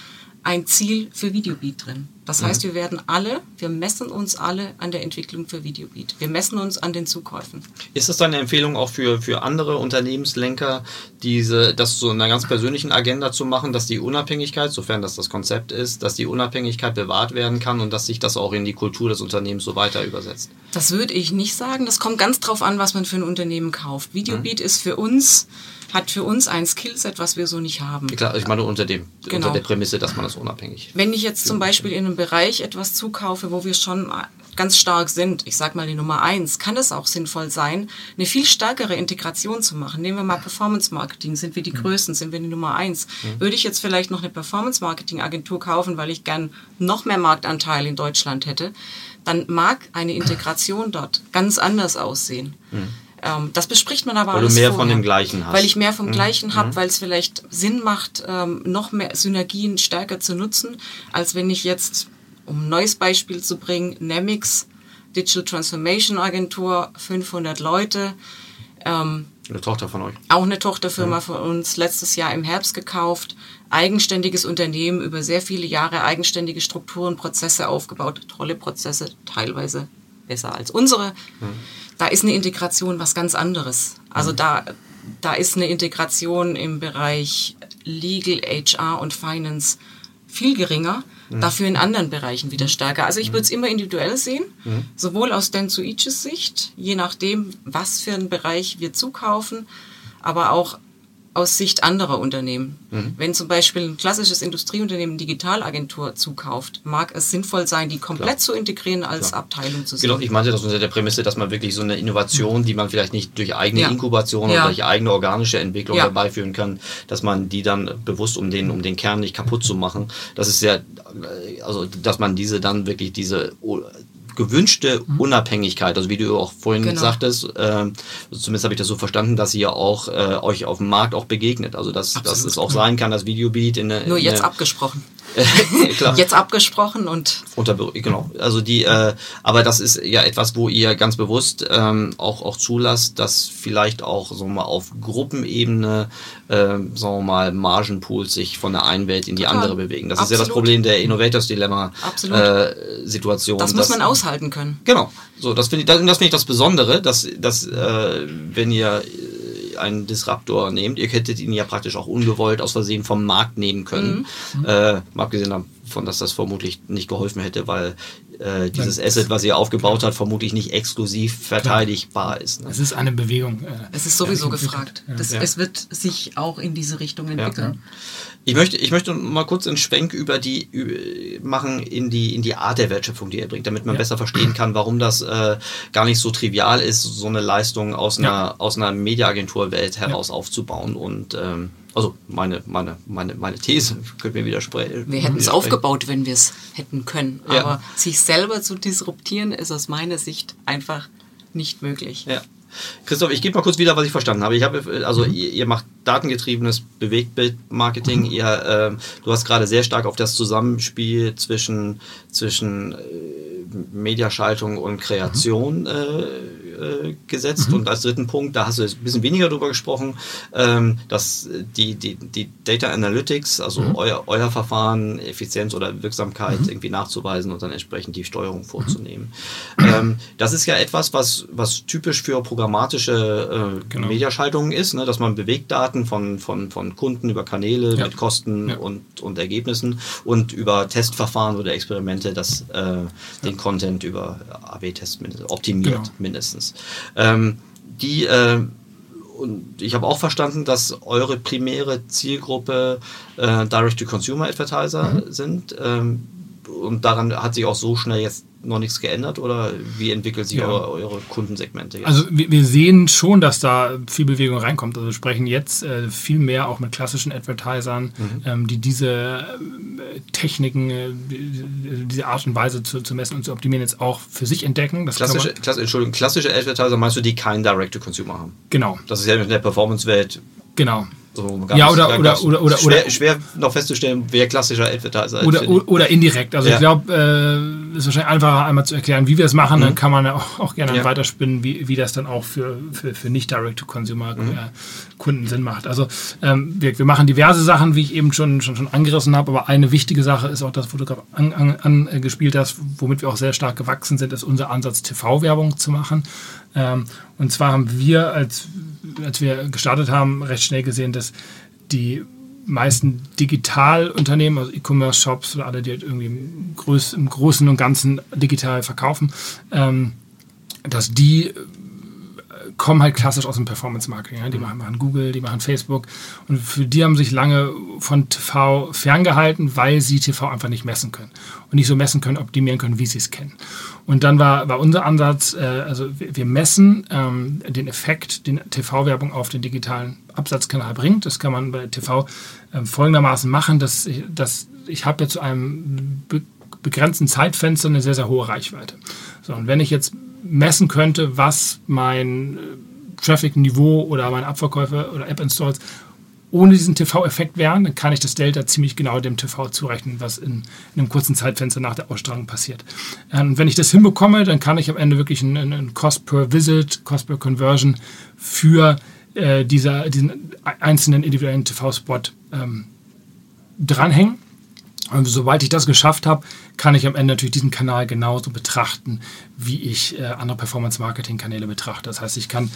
ein Ziel für Videobeat drin. Das heißt, wir werden alle, wir messen uns alle an der Entwicklung für Videobeat. Wir messen uns an den Zukäufen. Ist das deine Empfehlung auch für, für andere Unternehmenslenker, diese, das so in einer ganz persönlichen Agenda zu machen, dass die Unabhängigkeit, sofern das das Konzept ist, dass die Unabhängigkeit bewahrt werden kann und dass sich das auch in die Kultur des Unternehmens so weiter übersetzt? Das würde ich nicht sagen. Das kommt ganz drauf an, was man für ein Unternehmen kauft. Videobeat ist für uns hat für uns ein Skillset, was wir so nicht haben. Klar, ich meine unter, dem, Genau. unter der Prämisse, dass man das unabhängig. Wenn ich jetzt zum Beispiel in einem Bereich etwas zukaufe, wo wir schon ganz stark sind, ich sag mal die Nummer eins, kann es auch sinnvoll sein, eine viel stärkere Integration zu machen. Nehmen wir mal Performance Marketing, sind wir die Größten, sind wir die Nummer eins. Würde ich jetzt vielleicht noch eine Performance Marketing Agentur kaufen, weil ich gern noch mehr Marktanteil in Deutschland hätte, dann mag eine Integration dort ganz anders aussehen. Ähm, das bespricht man aber Weil du alles mehr vorher. von dem Gleichen hast. Weil ich mehr vom Gleichen habe, weil es vielleicht Sinn macht, ähm, noch mehr Synergien stärker zu nutzen, als wenn ich jetzt, um ein neues Beispiel zu bringen, Nemix, Digital Transformation Agentur, 500 Leute, ähm, Eine Tochter von euch. auch eine Tochterfirma von uns, letztes Jahr im Herbst gekauft, eigenständiges Unternehmen, über sehr viele Jahre eigenständige Strukturen, Prozesse aufgebaut, tolle Prozesse, teilweise besser als unsere. Da ist eine Integration was ganz anderes. Also da, da ist eine Integration im Bereich Legal, HR und Finance viel geringer, dafür in anderen Bereichen wieder stärker. Also ich würde es immer individuell sehen, sowohl aus Dan zu Eaches Sicht, je nachdem, was für einen Bereich wir zukaufen, aber auch aus Sicht anderer Unternehmen. Wenn zum Beispiel ein klassisches Industrieunternehmen Digitalagentur zukauft, mag es sinnvoll sein, die komplett zu integrieren als Abteilung zu sehen. Genau, ich meinte das unter der Prämisse, dass man wirklich so eine Innovation, die man vielleicht nicht durch eigene Ja. Inkubation Ja. oder durch eigene organische Entwicklung Ja. herbeiführen kann, dass man die dann bewusst, um den, um den Kern nicht kaputt zu machen, das ist ja, äh, also dass man diese dann wirklich diese gewünschte Unabhängigkeit, also wie du auch vorhin Mhm. Genau. sagtest, ähm, zumindest habe ich das so verstanden, dass ihr auch äh, euch auf dem Markt auch begegnet. Also dass, dass Absolut, es auch sein kann, dass Videobeat in eine, Nur in jetzt eine, abgesprochen. Jetzt abgesprochen und Unter, genau. Also die, äh, aber das ist ja etwas, wo ihr ganz bewusst ähm, auch auch zulasst, dass vielleicht auch so mal auf Gruppenebene, ähm, sagen wir mal, Margenpools sich von der einen Welt in die Total. andere bewegen. Das ist ja das Absolut. Problem der Innovators Dilemma Absolut. äh, Situation. das muss man aushalten können. Genau. So, das finde ich, das, das finde ich das Besondere, dass, dass äh, wenn ihr äh, einen Disruptor nehmt, ihr hättet ihn ja praktisch auch ungewollt aus Versehen vom Markt nehmen können. Mhm. Äh, abgesehen davon, dass das vermutlich nicht geholfen hätte, weil äh, dieses Asset, was ihr aufgebaut habt, vermutlich nicht exklusiv verteidigbar ist. Ne? Es ist eine Bewegung. äh, Es ist sowieso ja, gefragt. Das, Ja. Es wird sich auch in diese Richtung entwickeln. Ich möchte, ich möchte mal kurz einen Schwenk über die ü- machen in die in die Art der Wertschöpfung, die ihr bringt, damit man Ja. besser verstehen kann, warum das äh, gar nicht so trivial ist, so eine Leistung aus einer Ja. aus einer Mediaagenturwelt heraus aufzubauen. Und ähm, also meine meine meine meine These könnt mir widersprechen. Wir hätten es aufgebaut, wenn wir es hätten können. Ja. Aber sich selber zu disruptieren, ist aus meiner Sicht einfach nicht möglich. Ja. Christoph, ich gebe mal kurz wieder, was ich verstanden habe. Ich habe, äh, also ihr, ihr macht datengetriebenes Bewegtbildmarketing. Ihr, ähm, du hast gerade sehr stark auf das Zusammenspiel zwischen zwischen äh, Mediaschaltung und Kreation äh, äh, gesetzt. Und als dritten Punkt, da hast du jetzt ein bisschen weniger drüber gesprochen, ähm, dass die, die, die Data Analytics, also euer, euer Verfahren, Effizienz oder Wirksamkeit irgendwie nachzuweisen und dann entsprechend die Steuerung vorzunehmen. Ähm, das ist ja etwas, was, was typisch für programmatische äh, Genau. Mediaschaltungen ist, ne? dass man Bewegdaten von, von, von Kunden über Kanäle Ja. mit Kosten Ja. und, und Ergebnissen und über Testverfahren oder Experimente das, äh, den Content über AB-Tests optimiert Genau. mindestens. Ähm, die äh, und ich habe auch verstanden, dass eure primäre Zielgruppe äh, Direct-to-Consumer-Advertiser Mhm. sind. Ähm, und daran hat sich auch so schnell jetzt noch nichts geändert oder wie entwickelt sich Ja. eure, eure Kundensegmente jetzt? Also wir, wir sehen schon, dass da viel Bewegung reinkommt. Also wir sprechen jetzt äh, viel mehr auch mit klassischen Advertisern, ähm, die diese äh, Techniken, äh, die- diese Art und Weise zu, zu messen und zu optimieren jetzt auch für sich entdecken. Das klassische, man- klass, Entschuldigung, klassische Advertiser meinst du, die keinen Direct-to-Consumer haben? genau, Das ist ja in der Performance-Welt genau. So Ja, oder- ganz oder- oder- oder- schwer, oder- schwer noch festzustellen, wer klassischer Advertiser ist. Oder, oder indirekt. Also Ja. ich glaube, äh, ist wahrscheinlich einfacher einmal zu erklären, wie wir es machen. Mhm. Dann kann man auch, auch gerne ja. weiterspinnen, wie, wie das dann auch für, für, für nicht Direct-to-Consumer-Kunden mhm. Sinn macht. Also ähm, wir, wir machen diverse Sachen, wie ich eben schon, schon, schon angerissen habe, aber eine wichtige Sache ist auch das, wo du gerade angespielt an, an, hast, womit wir auch sehr stark gewachsen sind, ist unser Ansatz, TV-Werbung zu machen. Ähm, und zwar haben wir, als, als wir gestartet haben, recht schnell gesehen, dass die meisten Digitalunternehmen, also E-Commerce-Shops oder alle, die halt irgendwie im, Groß, im, Großen und Ganzen digital verkaufen, ähm, dass die kommen halt klassisch aus dem Performance-Marketing. Ja? Die machen, machen, Google, die machen Facebook. Und für die haben sich lange von TV ferngehalten, weil sie TV einfach nicht messen können. Und nicht so messen können, optimieren können, wie sie es kennen. Und dann war, war unser Ansatz, äh, also wir, wir messen ähm, den Effekt, den TV-Werbung auf den digitalen Absatzkanal bringt. Das kann man bei TV äh, folgendermaßen machen, dass ich, dass ich habe ja zu einem be begrenzten Zeitfenster eine sehr, sehr hohe Reichweite. So, und wenn ich jetzt messen könnte, was mein äh, Traffic-Niveau oder meine Abverkäufe oder App-Installs ohne diesen TV-Effekt wären, dann kann ich das Delta ziemlich genau dem TV zurechnen, was in, in einem kurzen Zeitfenster nach der Ausstrahlung passiert. Ähm, und wenn ich das hinbekomme, dann kann ich am Ende wirklich einen, einen Cost per Visit, Cost per Conversion für äh, dieser, diesen einzelnen individuellen TV-Spot ähm, dranhängen. Und sobald ich das geschafft habe, kann ich am Ende natürlich diesen Kanal genauso betrachten, wie ich äh, andere Performance-Marketing-Kanäle betrachte. Das heißt, ich kann,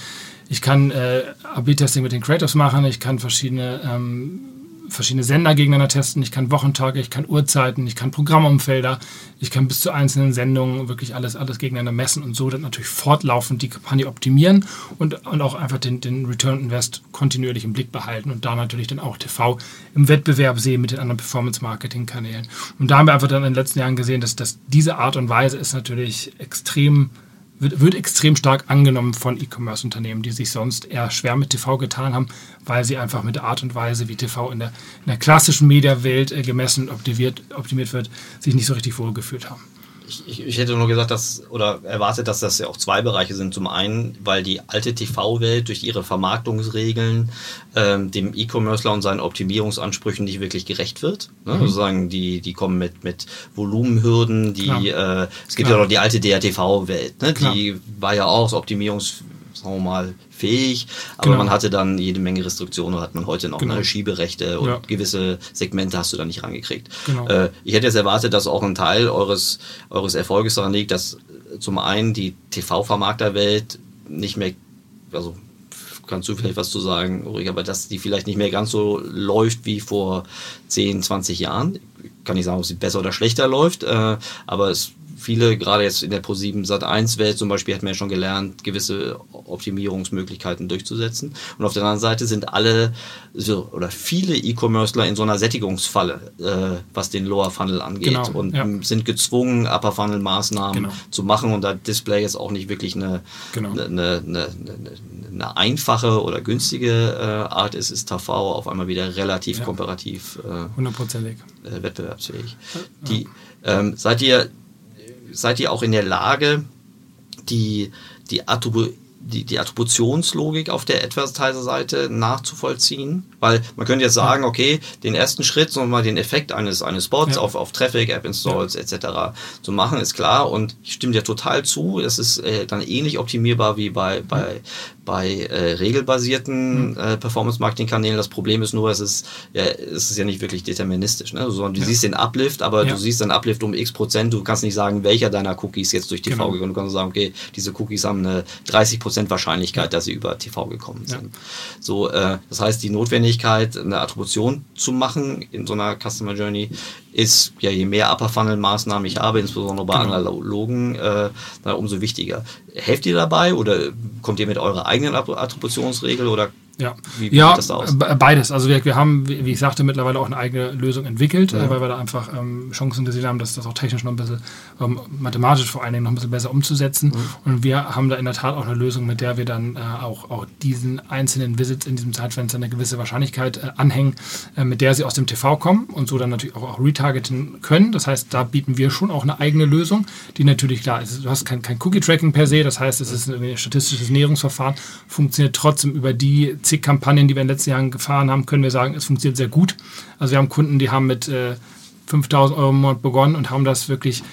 ich kann äh, AB-Testing mit den Creatives machen, ich kann verschiedene ähm, verschiedene Sender gegeneinander testen. Ich kann Wochentage, ich kann Uhrzeiten, ich kann Programmumfelder, ich kann bis zu einzelnen Sendungen wirklich alles, alles gegeneinander messen und so dann natürlich fortlaufend die Kampagne optimieren und, und auch einfach den, den Return Invest kontinuierlich im Blick behalten und da natürlich dann auch TV im Wettbewerb sehen mit den anderen Performance-Marketing-Kanälen. Und da haben wir einfach dann in den letzten Jahren gesehen, dass, dass diese Art und Weise ist natürlich extrem wird, wird extrem stark angenommen von E-Commerce-Unternehmen, die sich sonst eher schwer mit TV getan haben, weil sie einfach mit der Art und Weise, wie TV in der, in der klassischen Mediawelt äh, gemessen und optimiert, optimiert wird, sich nicht so richtig wohlgefühlt haben. Ich, ich, hätte nur gesagt, dass oder erwartet, dass das ja auch zwei Bereiche sind. Zum einen, weil die alte TV-Welt durch ihre Vermarktungsregeln ähm, dem E-Commercer und seinen Optimierungsansprüchen nicht wirklich gerecht wird. Ne? Mhm. Sozusagen, die, die kommen mit, mit Volumenhürden, die äh, es gibt Klar. ja noch die alte DRTV-Welt, ne? die war ja auch Optimierungs sagen wir mal, fähig, aber genau. man hatte dann jede Menge Restriktionen, hat man heute noch genau. ne, Schieberechte und ja. gewisse Segmente hast du da nicht rangekriegt. Genau. Äh, ich hätte jetzt erwartet, dass auch ein Teil eures, eures Erfolges daran liegt, dass zum einen die TV-Vermarkterwelt nicht mehr, also kannst du vielleicht was zu sagen, Ulrich, aber dass die vielleicht nicht mehr ganz so läuft wie vor 10, 20 Jahren. Ich kann nicht sagen, ob sie besser oder schlechter läuft, äh, aber es viele, gerade jetzt in der Pro7 Sat 1 Welt zum Beispiel, hat man ja schon gelernt, gewisse Optimierungsmöglichkeiten durchzusetzen. Und auf der anderen Seite sind alle so, oder viele E-Commercer in so einer Sättigungsfalle, äh, was den Lower Funnel angeht genau, und ja. sind gezwungen, Upper Funnel Maßnahmen genau. zu machen und da Display jetzt auch nicht wirklich eine, genau. eine, eine, eine, eine, einfache oder günstige äh, Art ist, ist TV auf einmal wieder relativ ja. komparativ äh, äh, wettbewerbsfähig. Die, ähm, seid ihr seid ihr auch in der Lage, die, die, Attribu die, die Attributionslogik auf der Advertiser-Seite nachzuvollziehen? Weil man könnte jetzt sagen, okay, den ersten Schritt, sondern mal den Effekt eines, eines Spots ja. auf, auf Traffic, App-Installs ja. etc. zu machen, ist klar. Und ich stimme dir total zu. Es ist äh, dann ähnlich optimierbar wie bei, bei, bei äh, regelbasierten mhm. äh, Performance-Marketing-Kanälen. Das Problem ist nur, es ist ja, es ist ja nicht wirklich deterministisch. Ne? Sondern du ja. siehst den Uplift, aber du siehst den Uplift um x Prozent. Du kannst nicht sagen, welcher deiner Cookies jetzt durch TV genau. gekommen Du kannst sagen, okay, diese Cookies haben eine 30 Prozent Wahrscheinlichkeit, dass sie über TV gekommen sind. So, äh, das heißt, die Notwendigkeit Notwendigkeit, eine Attribution zu machen in so einer Customer Journey, ist ja je mehr Upper Funnel Maßnahmen ich habe, insbesondere bei genau. Analogen, äh, umso wichtiger. Helft ihr dabei oder kommt ihr mit eurer eigenen Attributionsregel oder ja, wie, ja das da aus? beides. Also wir, wir haben, wie ich sagte, mittlerweile auch eine eigene Lösung entwickelt, ja. weil wir da einfach ähm, Chancen gesehen haben, dass das auch technisch noch ein bisschen, ähm, mathematisch vor allen Dingen noch ein bisschen besser umzusetzen. Mhm. Und wir haben da in der Tat auch eine Lösung, mit der wir dann äh, auch, auch diesen einzelnen Visits in diesem Zeitfenster eine gewisse Wahrscheinlichkeit äh, anhängen, äh, mit der sie aus dem TV kommen und so dann natürlich auch, auch retargeten können. Das heißt, da bieten wir schon auch eine eigene Lösung, die natürlich klar ist. Du hast kein, kein Cookie-Tracking per se, das heißt, es ist ein statistisches Näherungsverfahren, funktioniert trotzdem über die zig Kampagnen, die wir in den letzten Jahren gefahren haben, können wir sagen, es funktioniert sehr gut. Also wir haben Kunden, die haben mit äh, 5000 Euro im Monat begonnen und haben das wirklich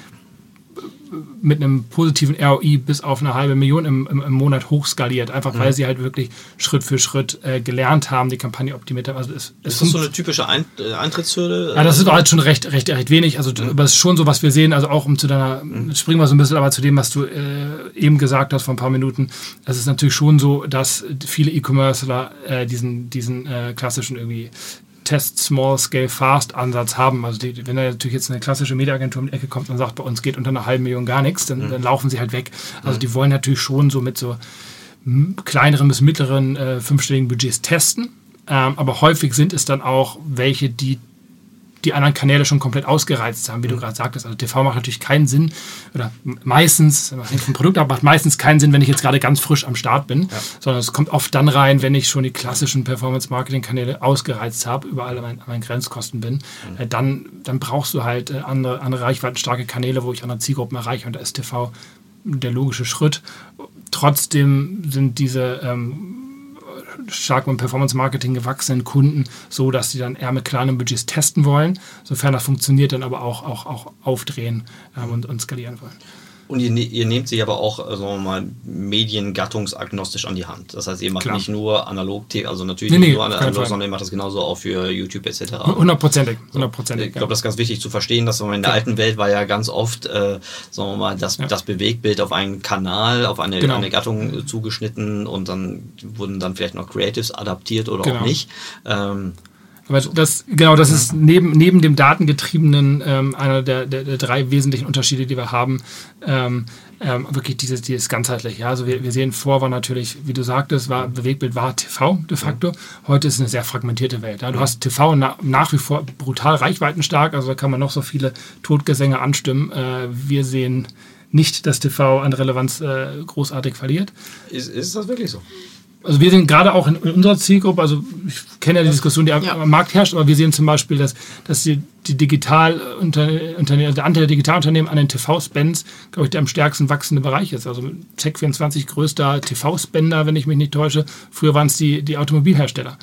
mit einem positiven ROI bis auf eine halbe Million im, im, im Monat hochskaliert, einfach mhm. weil sie halt wirklich Schritt für Schritt äh, gelernt haben, die Kampagne optimiert haben. Also es, es ist das so eine typische Ein äh, Eintrittshürde? Ja, das ist halt schon recht, recht, recht wenig. Also mhm. aber es ist schon so, was wir sehen, also auch um zu deiner, mhm. springen wir so ein bisschen aber zu dem, was du äh, eben gesagt hast vor ein paar Minuten. Es ist natürlich schon so, dass viele E-Commercer äh, diesen, diesen äh, klassischen irgendwie Test Small Scale Fast Ansatz haben. Also die, wenn da natürlich jetzt eine klassische Mediaagentur um die Ecke kommt und sagt, bei uns geht unter einer halben Million gar nichts, dann, mhm. dann laufen sie halt weg. Also mhm. die wollen natürlich schon so mit so kleineren bis mittleren äh, fünfstelligen Budgets testen. Ähm, aber häufig sind es dann auch welche, die die anderen Kanäle schon komplett ausgereizt haben, wie du mhm. gerade sagtest. Also TV macht natürlich keinen Sinn, oder meistens, hängt vom Produkt ab, macht meistens keinen Sinn, wenn ich jetzt gerade ganz frisch am Start bin, ja. sondern es kommt oft dann rein, wenn ich schon die klassischen Performance-Marketing-Kanäle ausgereizt habe, überall an meinen, an meinen Grenzkosten bin. Mhm. Äh, dann, dann brauchst du halt äh, andere, andere reichweitenstarke Kanäle, wo ich andere Zielgruppen erreiche und da ist TV der logische Schritt. Trotzdem sind diese ähm, stark mit Performance-Marketing gewachsenen Kunden so, dass sie dann eher mit kleinen Budgets testen wollen, sofern das funktioniert, dann aber auch, auch, auch aufdrehen ähm, und, und skalieren wollen. Und ihr, ne-, ihr, nehmt sie aber auch, äh, sagen wir mal, mediengattungsagnostisch an die Hand. Das heißt, ihr macht Klar. nicht nur analog, also natürlich nee, nicht nee, nur analog, sondern ihr macht das genauso auch für YouTube etc. Hundertprozentig. Hundertprozentig. Ich glaube, das ist ganz wichtig zu verstehen, dass in der alten Welt war ja ganz oft, äh, sagen wir mal, das, ja. das Bewegtbild auf einen Kanal, auf eine, genau. eine Gattung zugeschnitten und dann wurden dann vielleicht noch Creatives adaptiert oder genau. auch nicht. Ähm, aber das, genau, das ist neben, neben dem datengetriebenen ähm, einer der, der, der, drei wesentlichen Unterschiede, die wir haben. Ähm, ähm, wirklich dieses, dieses ganzheitliche. Ja, also wir, wir sehen vor, war natürlich, wie du sagtest, war Bewegbild war TV de facto. Heute ist es eine sehr fragmentierte Welt. Ja. Du hast TV na, nach wie vor brutal reichweitenstark, also da kann man noch so viele Totgesänge anstimmen. Äh, wir sehen nicht, dass TV an Relevanz äh, großartig verliert. Ist, ist das wirklich so? Also wir sehen gerade auch in, unserer Zielgruppe, also ich kenne ja die Diskussion, die ja. am Markt herrscht, aber wir sehen zum Beispiel, dass, dass die, die Digital der Anteil der Digitalunternehmen an den TV-Spends, glaube ich, der am stärksten wachsende Bereich ist. Also Check24 größter TV-Spender, wenn ich mich nicht täusche. Früher waren es die, die Automobilhersteller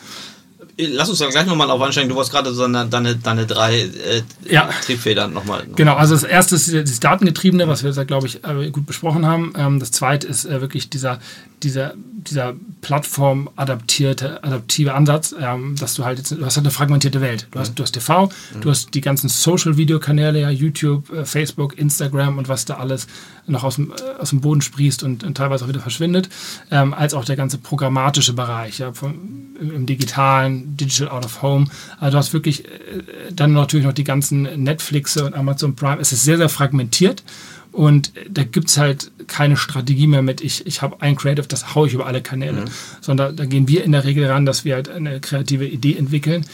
lass uns da gleich nochmal auf ansteigen. Du hast gerade so deine, deine, drei äh, ja. Triebfedern nochmal. Noch genau, also das erste ist das Datengetriebene, was wir jetzt, glaube ich, äh, gut besprochen haben. Ähm, das zweite ist äh, wirklich dieser, dieser, dieser plattformadaptierte, adaptive Ansatz, ähm, dass du halt jetzt, du hast halt eine fragmentierte Welt. Du hast, mhm. du hast TV, mhm. du hast die ganzen Social-Video-Kanäle, ja, YouTube, äh, Facebook, Instagram und was da alles noch aus dem, äh, aus dem Boden sprießt und, und teilweise auch wieder verschwindet, ähm, als auch der ganze programmatische Bereich, ja, vom, im, im Digital Out of Home. Also du hast wirklich äh, dann natürlich noch die ganzen Netflix und Amazon Prime. Es ist sehr, sehr fragmentiert und da gibt es halt keine Strategie mehr mit, ich, ich habe ein Creative, das haue ich über alle Kanäle. Mhm. Sondern da, da gehen wir in der Regel ran, dass wir halt eine kreative Idee entwickeln,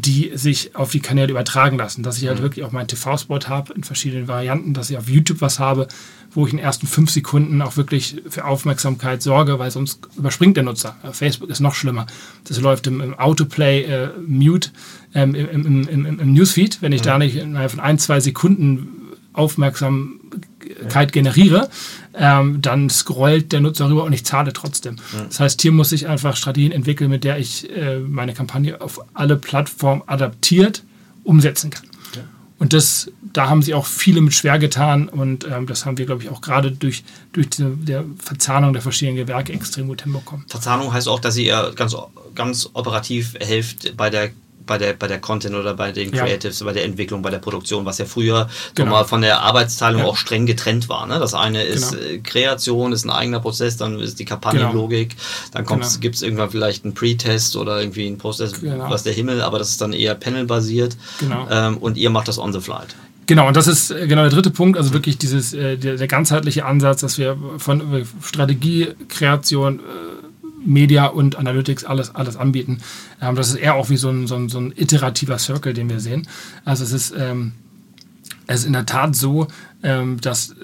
die sich auf die Kanäle übertragen lassen. Dass ich halt mhm. wirklich auch meinen TV-Spot habe in verschiedenen Varianten, dass ich auf YouTube was habe, wo ich in den ersten fünf Sekunden auch wirklich für Aufmerksamkeit sorge, weil sonst überspringt der Nutzer. Facebook ist noch schlimmer. Das läuft im, im Autoplay äh, Mute, ähm, im, im, im, Newsfeed, wenn ich mhm. da nicht innerhalb von ein, zwei Sekunden Aufmerksamkeit generiere, ähm, dann scrollt der Nutzer rüber und ich zahle trotzdem. Das heißt, hier muss ich einfach Strategien entwickeln, mit der ich äh, meine Kampagne auf alle Plattformen adaptiert umsetzen kann. Und das, da haben sie auch viele mit schwer getan und ähm, das haben wir, glaube ich, auch gerade durch, durch die der Verzahnung der verschiedenen Gewerke extrem gut hinbekommen. Verzahnung heißt auch, dass ihr ganz, ganz operativ helft bei der bei der, bei der Content oder bei den Creatives, ja. bei der Entwicklung, bei der Produktion, was ja früher genau. mal von der Arbeitsteilung ja. auch streng getrennt war. Ne? Das eine ist genau. Äh, Kreation, ist ein eigener Prozess, dann ist die Kampagnenlogik, genau. dann genau. gibt es irgendwann vielleicht einen Pre-Test oder irgendwie einen Post-Test, genau. was der Himmel, aber das ist dann eher Panel-basiert genau. ähm, und ihr macht das on the flight. Genau, und das ist äh, genau der dritte Punkt, also wirklich dieses, äh, der, der ganzheitliche Ansatz, dass wir von Strategie, Kreation, Media und Analytics alles, alles anbieten. Ähm, das ist eher auch wie so ein, so, ein, so ein iterativer Circle, den wir sehen. Also es ist, ähm, es ist in der Tat so, ähm, dass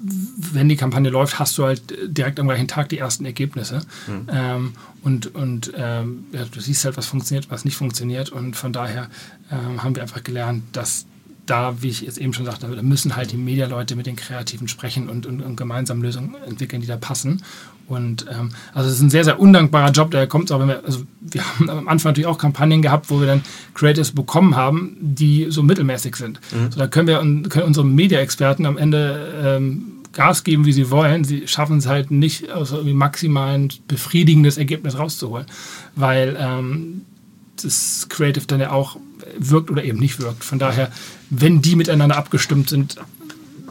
wenn die Kampagne läuft, hast du halt direkt am gleichen Tag die ersten Ergebnisse. Mhm. Ähm, und und ähm, ja, du siehst halt, was funktioniert, was nicht funktioniert. Und von daher ähm, haben wir einfach gelernt, dass da, wie ich jetzt eben schon sagte, da müssen halt die Medialeute mit den Kreativen sprechen und, und, und gemeinsam Lösungen entwickeln, die da passen. Und ähm, also es ist ein sehr, sehr undankbarer Job, der kommt auch, wenn wir, also wir haben am Anfang natürlich auch Kampagnen gehabt, wo wir dann Creatives bekommen haben, die so mittelmäßig sind. Mhm. So, da können wir können unsere Media-Experten am Ende ähm, Gas geben, wie sie wollen. Sie schaffen es halt nicht, aus irgendwie maximal ein befriedigendes Ergebnis rauszuholen, weil ähm, das Creative dann ja auch wirkt oder eben nicht wirkt. Von daher, wenn die miteinander abgestimmt sind,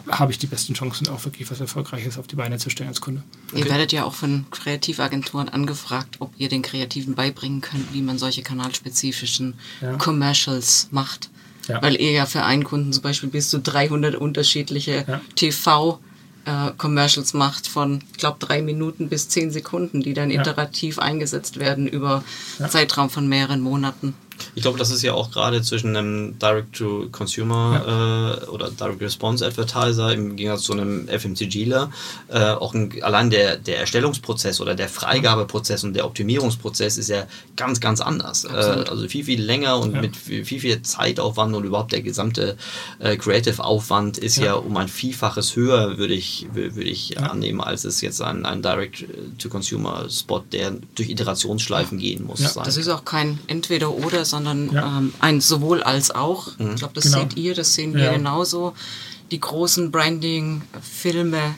habe ich die besten Chancen, auch wirklich was Erfolgreiches auf die Beine zu stellen als Kunde. Okay. Ihr werdet ja auch von Kreativagenturen angefragt, ob ihr den Kreativen beibringen könnt, wie man solche kanalspezifischen ja. Commercials macht. Ja. Weil ihr ja für einen Kunden zum Beispiel bis zu 300 unterschiedliche ja. TV- äh, Commercials macht von, ich glaube, drei Minuten bis zehn Sekunden, die dann iterativ eingesetzt werden über Zeitraum von mehreren Monaten. Ich glaube, das ist ja auch gerade zwischen einem Direct-to-Consumer ja. äh, oder Direct-Response-Advertiser im Gegensatz zu einem FMCGler äh, auch ein, allein der, der Erstellungsprozess oder der Freigabeprozess und der Optimierungsprozess ist ja ganz, ganz anders. Äh, also viel, viel länger und ja. mit viel, viel Zeitaufwand und überhaupt der gesamte äh, Creative-Aufwand ist ja. ja. um ein Vielfaches höher, würde ich, würde ich annehmen, als es jetzt ein, ein Direct-to-Consumer-Spot, der durch Iterationsschleifen gehen muss. Ja. Das ist auch kein Entweder-Oder, sondern ja. ähm, ein sowohl als auch. Mhm. Ich glaube, das genau. seht ihr, das sehen wir ja. genauso. Die großen Branding-Filme,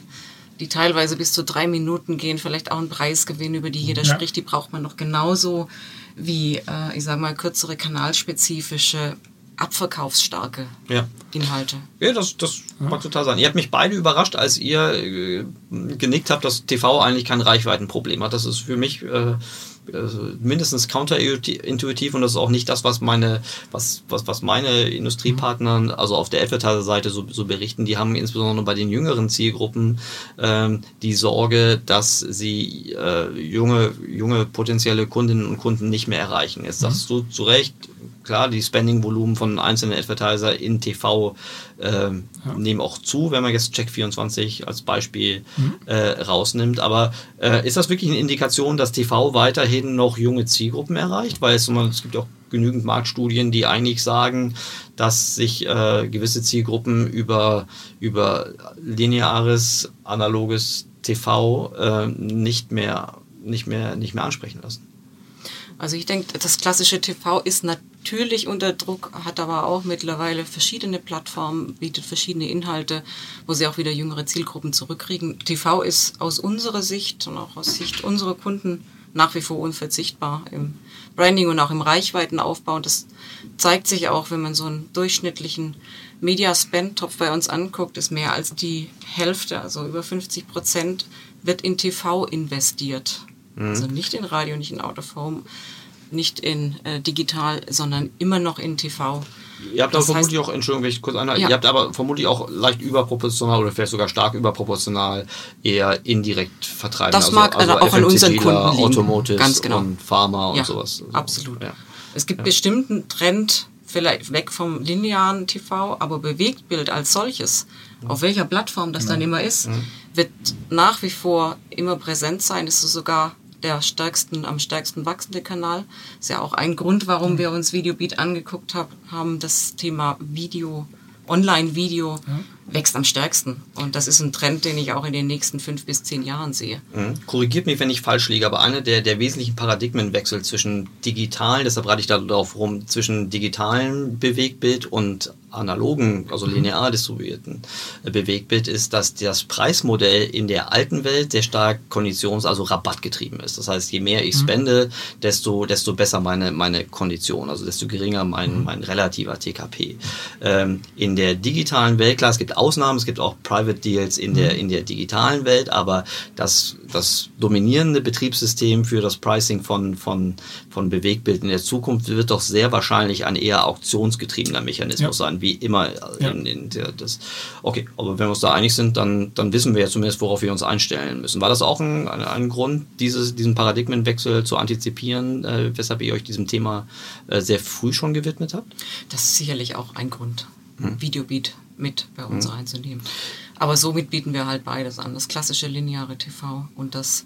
die teilweise bis zu drei Minuten gehen, vielleicht auch einen Preisgewinn, über die jeder ja. spricht, die braucht man noch genauso wie, äh, ich sage mal, kürzere kanalspezifische abverkaufsstarke ja. Inhalte. Ja, das, das ja. mag total sein. Ihr habt mich beide überrascht, als ihr äh, genickt habt, dass TV eigentlich kein Reichweitenproblem hat. Das ist für mich äh, mindestens counterintuitiv und das ist auch nicht das, was meine, was, was, was meine Industriepartner, also auf der Advertiser-Seite so, so berichten. Die haben insbesondere bei den jüngeren Zielgruppen ähm, die Sorge, dass sie äh, junge, junge potenzielle Kundinnen und Kunden nicht mehr erreichen. Jetzt sagst du zu Recht, klar, die Spending-Volumen von einzelnen Advertiser in TV äh, ja. nehmen auch zu, wenn man jetzt Check24 als Beispiel mhm. äh, rausnimmt. Aber äh, ist das wirklich eine Indikation, dass TV weiterhin noch junge Zielgruppen erreicht? Weil es, es gibt auch genügend Marktstudien, die eigentlich sagen, dass sich äh, gewisse Zielgruppen über, über lineares, analoges TV äh, nicht mehr nicht mehr nicht mehr ansprechen lassen. Also ich denke, das klassische TV ist natürlich unter Druck, hat aber auch mittlerweile verschiedene Plattformen, bietet verschiedene Inhalte, wo sie auch wieder jüngere Zielgruppen zurückkriegen. TV ist aus unserer Sicht und auch aus Sicht unserer Kunden nach wie vor unverzichtbar im Branding und auch im Reichweitenaufbau. Und das zeigt sich auch, wenn man so einen durchschnittlichen Media-Spend-Topf bei uns anguckt, ist mehr als die Hälfte, also über 50 Prozent, wird in TV investiert. Mhm. Also nicht in Radio, nicht in Autoform, nicht in äh, digital, sondern immer noch in TV. Ihr habt aber vermutlich auch, Entschuldigung, wenn ich kurz einhalte, ja. ihr habt aber vermutlich auch leicht überproportional oder vielleicht sogar stark überproportional eher indirekt vertreiben. Das mag also, also auch an unseren Kunden liegen. Automotive Ganz genau. und Pharma ja, und sowas. Also, absolut. Ja. Es gibt ja. bestimmten Trend, vielleicht weg vom linearen TV, aber Bewegtbild als solches, mhm. auf welcher Plattform das mhm. dann immer ist, mhm. wird nach wie vor immer präsent sein. Es ist sogar der stärksten, am stärksten wachsende Kanal. Ist ja auch ein Grund, warum wir uns Videobeat angeguckt hab, haben. Das Thema Video, Online-Video ja. Wächst am stärksten. Und das ist ein Trend, den ich auch in den nächsten fünf bis zehn Jahren sehe. Mhm. Korrigiert mich, wenn ich falsch liege, aber einer der, der wesentlichen Paradigmenwechsel zwischen digitalen, deshalb reite ich da darauf rum, zwischen digitalen Bewegtbild und analogen, also mhm. linear distribuierten äh, Bewegtbild ist, dass das Preismodell in der alten Welt sehr stark konditions-, also rabattgetrieben ist. Das heißt, je mehr ich mhm. spende, desto, desto besser meine, meine Kondition, also desto geringer mein, mhm. mein relativer TKP. Ähm, in der digitalen Welt, klar, es gibt Ausnahmen, es gibt auch Private Deals in der, in der digitalen Welt, aber das, das dominierende Betriebssystem für das Pricing von, von, von Bewegtbild in der Zukunft wird doch sehr wahrscheinlich ein eher auktionsgetriebener Mechanismus ja. sein wie immer. Ja. In, in der, das, okay, aber wenn wir uns da einig sind, dann, dann wissen wir ja zumindest, worauf wir uns einstellen müssen. War das auch ein, ein, ein Grund, dieses, diesen Paradigmenwechsel zu antizipieren, äh, weshalb ihr euch diesem Thema äh, sehr früh schon gewidmet habt? Das ist sicherlich auch ein Grund, hm. Videobeat mit bei uns hm. reinzunehmen. Aber somit bieten wir halt beides an, das klassische lineare TV und das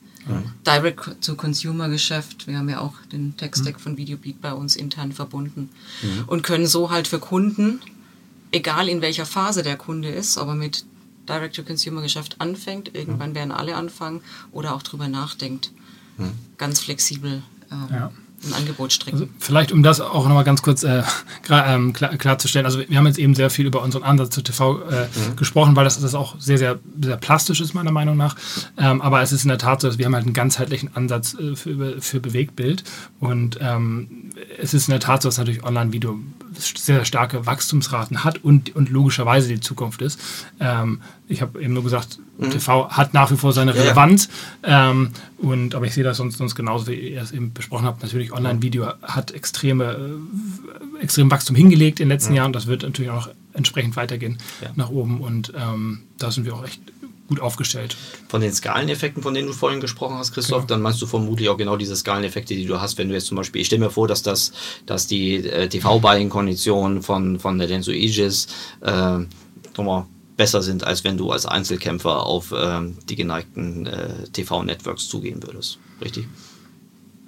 Direct-to-Consumer-Geschäft. Wir haben ja auch den Tech-Stack mhm. von Videobeat bei uns intern verbunden mhm. und können so halt für Kunden egal in welcher Phase der Kunde ist, ob er mit Direct-to-Consumer-Geschäft anfängt, irgendwann werden alle anfangen oder auch drüber nachdenkt. Ganz flexibel ähm, Ja. Ein Angebot stricken. Also vielleicht, um das auch nochmal ganz kurz äh, gra- ähm, klar, klarzustellen. Also wir haben jetzt eben sehr viel über unseren Ansatz zu TV äh, gesprochen, weil das, das auch sehr, sehr, sehr plastisch ist, meiner Meinung nach. Ähm, aber es ist in der Tat so, dass wir haben halt einen ganzheitlichen Ansatz äh, für, für Bewegtbild. Und ähm, es ist in der Tat so, dass natürlich Online-Video sehr, sehr starke Wachstumsraten hat und, und logischerweise die Zukunft ist. Ähm, ich habe eben nur gesagt, TV hat nach wie vor seine Ja, ja. Relevanz. Ähm, und, aber ich sehe das sonst, sonst genauso, wie ihr es eben besprochen habt. Natürlich, Online-Video hat extreme, äh, extrem Wachstum hingelegt in den letzten Jahren. Das wird natürlich auch entsprechend weitergehen Ja. nach oben. Und ähm, da sind wir auch echt gut aufgestellt. Von den Skaleneffekten, von denen du vorhin gesprochen hast, Christoph, Ja. dann meinst du vermutlich auch genau diese Skaleneffekte, die du hast, wenn du jetzt zum Beispiel, ich stelle mir vor, dass das, dass die äh, TV-Buying-Konditionen von, von der Denso Aegis äh, nochmal besser sind, als wenn du als Einzelkämpfer auf ähm, die geneigten äh, TV-Networks zugehen würdest. Richtig?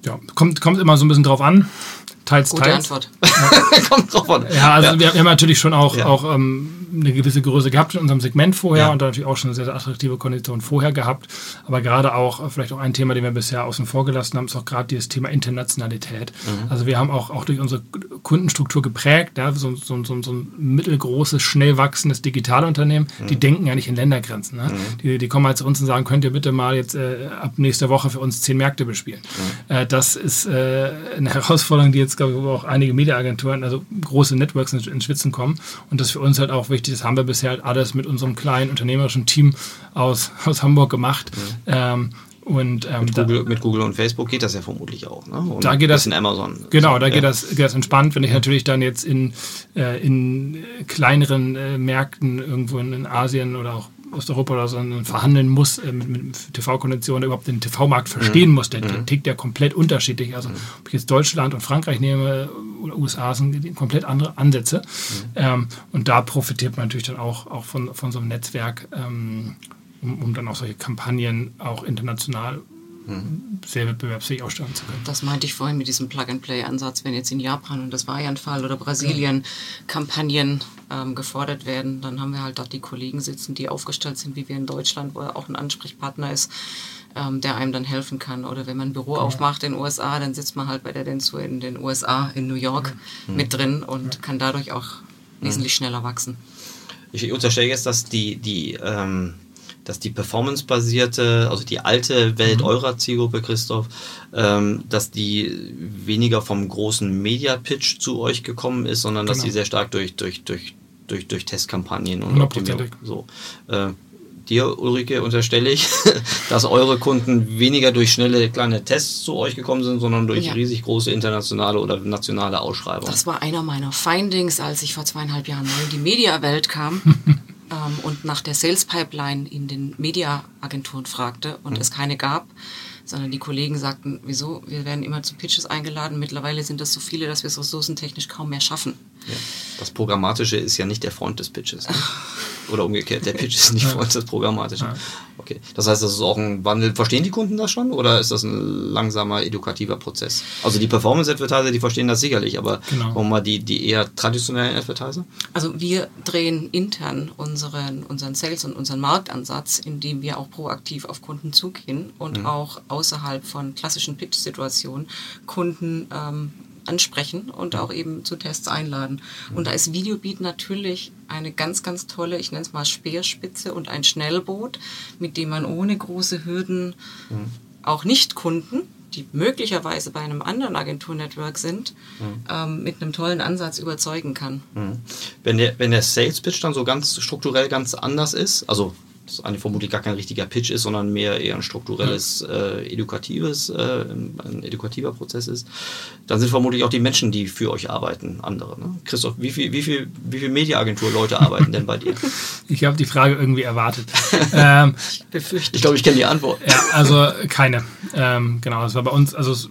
Ja, kommt, kommt immer so ein bisschen drauf an. Teils, Gute teils. Antwort. Kommt drauf an. Ja, also Wir, wir haben natürlich schon auch, Ja. auch ähm, eine gewisse Größe gehabt in unserem Segment vorher Ja. und dann natürlich auch schon eine sehr, sehr attraktive Kondition vorher gehabt. Aber gerade auch, äh, vielleicht auch ein Thema, den wir bisher außen vor gelassen haben, ist auch gerade dieses Thema Internationalität. Mhm. Also wir haben auch, auch durch unsere Kundenstruktur geprägt, ja, so, so, so, so ein mittelgroßes, schnell wachsendes Digitalunternehmen, Mhm. die denken ja nicht in Ländergrenzen. Ne? Die, die kommen halt zu uns und sagen, könnt ihr bitte mal jetzt äh, ab nächster Woche für uns zehn Märkte bespielen. Mhm. Äh, das ist äh, eine Herausforderung, die jetzt, glaube ich, wo auch einige Mediaagenturen, also große Networks in, in Schwitzen kommen. Und das ist für uns halt auch wichtig, das haben wir bisher halt alles mit unserem kleinen unternehmerischen Team aus, aus Hamburg gemacht. Ähm, und ähm, da, Google, mit Google und Facebook geht das ja vermutlich auch. Ne? Und Da geht das- in Amazon. Genau, da ja. geht, das, geht das entspannt. Wenn ich natürlich dann jetzt in, äh, in kleineren äh, Märkten irgendwo in, in Asien oder auch Osteuropa oder so verhandeln muss äh, mit, mit TV-Konditionen, überhaupt den TV-Markt verstehen muss, der, der tickt ja komplett unterschiedlich. Also ob ich jetzt Deutschland und Frankreich nehme oder USA sind komplett andere Ansätze. Ähm, und da profitiert man natürlich dann auch, auch von, von so einem Netzwerk, ähm, um, um dann auch solche Kampagnen auch international sehr wettbewerbsfähig ausstellen zu können. Das meinte ich vorhin mit diesem Plug-and-Play-Ansatz, wenn jetzt in Japan, und das war ja ein Fall, oder Brasilien Kampagnen ähm, gefordert werden, dann haben wir halt dort die Kollegen sitzen, die aufgestellt sind, wie wir in Deutschland, wo er auch ein Ansprechpartner ist, ähm, der einem dann helfen kann. Oder wenn man ein Büro aufmacht in den USA, dann sitzt man halt bei der Denso in den USA, in New York mit drin und kann dadurch auch wesentlich schneller wachsen. Ich unterstelle jetzt, dass die, die, ähm, dass die performance-basierte, also die alte Welt eurer Zielgruppe, Christoph, ähm, dass die weniger vom großen Media-Pitch zu euch gekommen ist, sondern dass Genau. die sehr stark durch, durch, durch, durch, durch Testkampagnen und. Optimierung. So. Äh, dir, Ulrike, unterstelle ich, dass eure Kunden weniger durch schnelle kleine Tests zu euch gekommen sind, sondern durch Ja. riesig große internationale oder nationale Ausschreibungen. Das war einer meiner Findings, als ich vor zweieinhalb Jahren neu in die Mediawelt kam ähm, und nach der Sales Pipeline in den Mediaagenturen fragte und es keine gab, sondern die Kollegen sagten, wieso, wir werden immer zu Pitches eingeladen, mittlerweile sind das so viele, dass wir es ressourcentechnisch kaum mehr schaffen. Ja. Das Programmatische ist ja nicht der Freund des Pitches. Ne? Oder umgekehrt, der Pitch ist nicht Freund des Programmatischen. Okay. Das heißt, das ist auch ein Wandel. Verstehen die Kunden das schon oder ist das ein langsamer, edukativer Prozess? Also die Performance-Advertiser, die verstehen das sicherlich, aber Genau. mal die, die eher traditionellen Advertiser? Also wir drehen intern unseren, unseren Sales und unseren Marktansatz, indem wir auch proaktiv auf Kunden zugehen und auch außerhalb von klassischen Pitch-Situationen Kunden ähm, ansprechen und auch eben zu Tests einladen. Und da ist Videobeat natürlich eine ganz, ganz tolle, ich nenne es mal Speerspitze und ein Schnellboot, mit dem man ohne große Hürden auch Nicht-Kunden, die möglicherweise bei einem anderen Agenturnetwork sind, ähm, mit einem tollen Ansatz überzeugen kann. Mhm. Wenn der, wenn der Sales Pitch dann so ganz strukturell ganz anders ist, also das eigentlich vermutlich gar kein richtiger Pitch ist, sondern mehr eher ein strukturelles, äh, edukatives, äh, ein edukativer Prozess ist, dann sind vermutlich auch die Menschen, die für euch arbeiten, andere. Ne? Christoph, wie viel, wie viel, wie viel Mediaagentur-Leute arbeiten denn bei dir? Ich habe die Frage irgendwie erwartet. ähm, Befürchte Ich glaube, ich kenne die Antwort. Ja, also keine. Ähm, genau, das war bei uns, also es,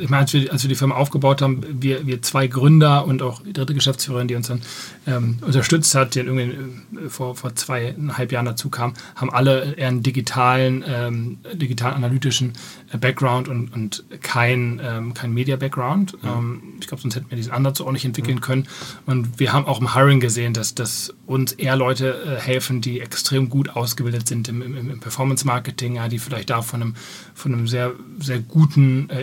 ich meine, als wir, als wir die Firma aufgebaut haben, wir, wir zwei Gründer und auch die dritte Geschäftsführerin, die uns dann ähm, unterstützt hat, die irgendwie äh, vor, vor zweieinhalb Jahren dazu kam, haben alle eher einen digitalen, ähm, digital analytischen äh, Background und, und kein, ähm, kein Media-Background. Mhm. Ich glaube, sonst hätten wir diesen Ansatz auch nicht entwickeln mhm. können. Und wir haben auch im Hiring gesehen, dass, dass uns eher Leute äh, helfen, die extrem gut ausgebildet sind im, im, im Performance-Marketing, ja, die vielleicht da von einem, von einem sehr, sehr guten äh,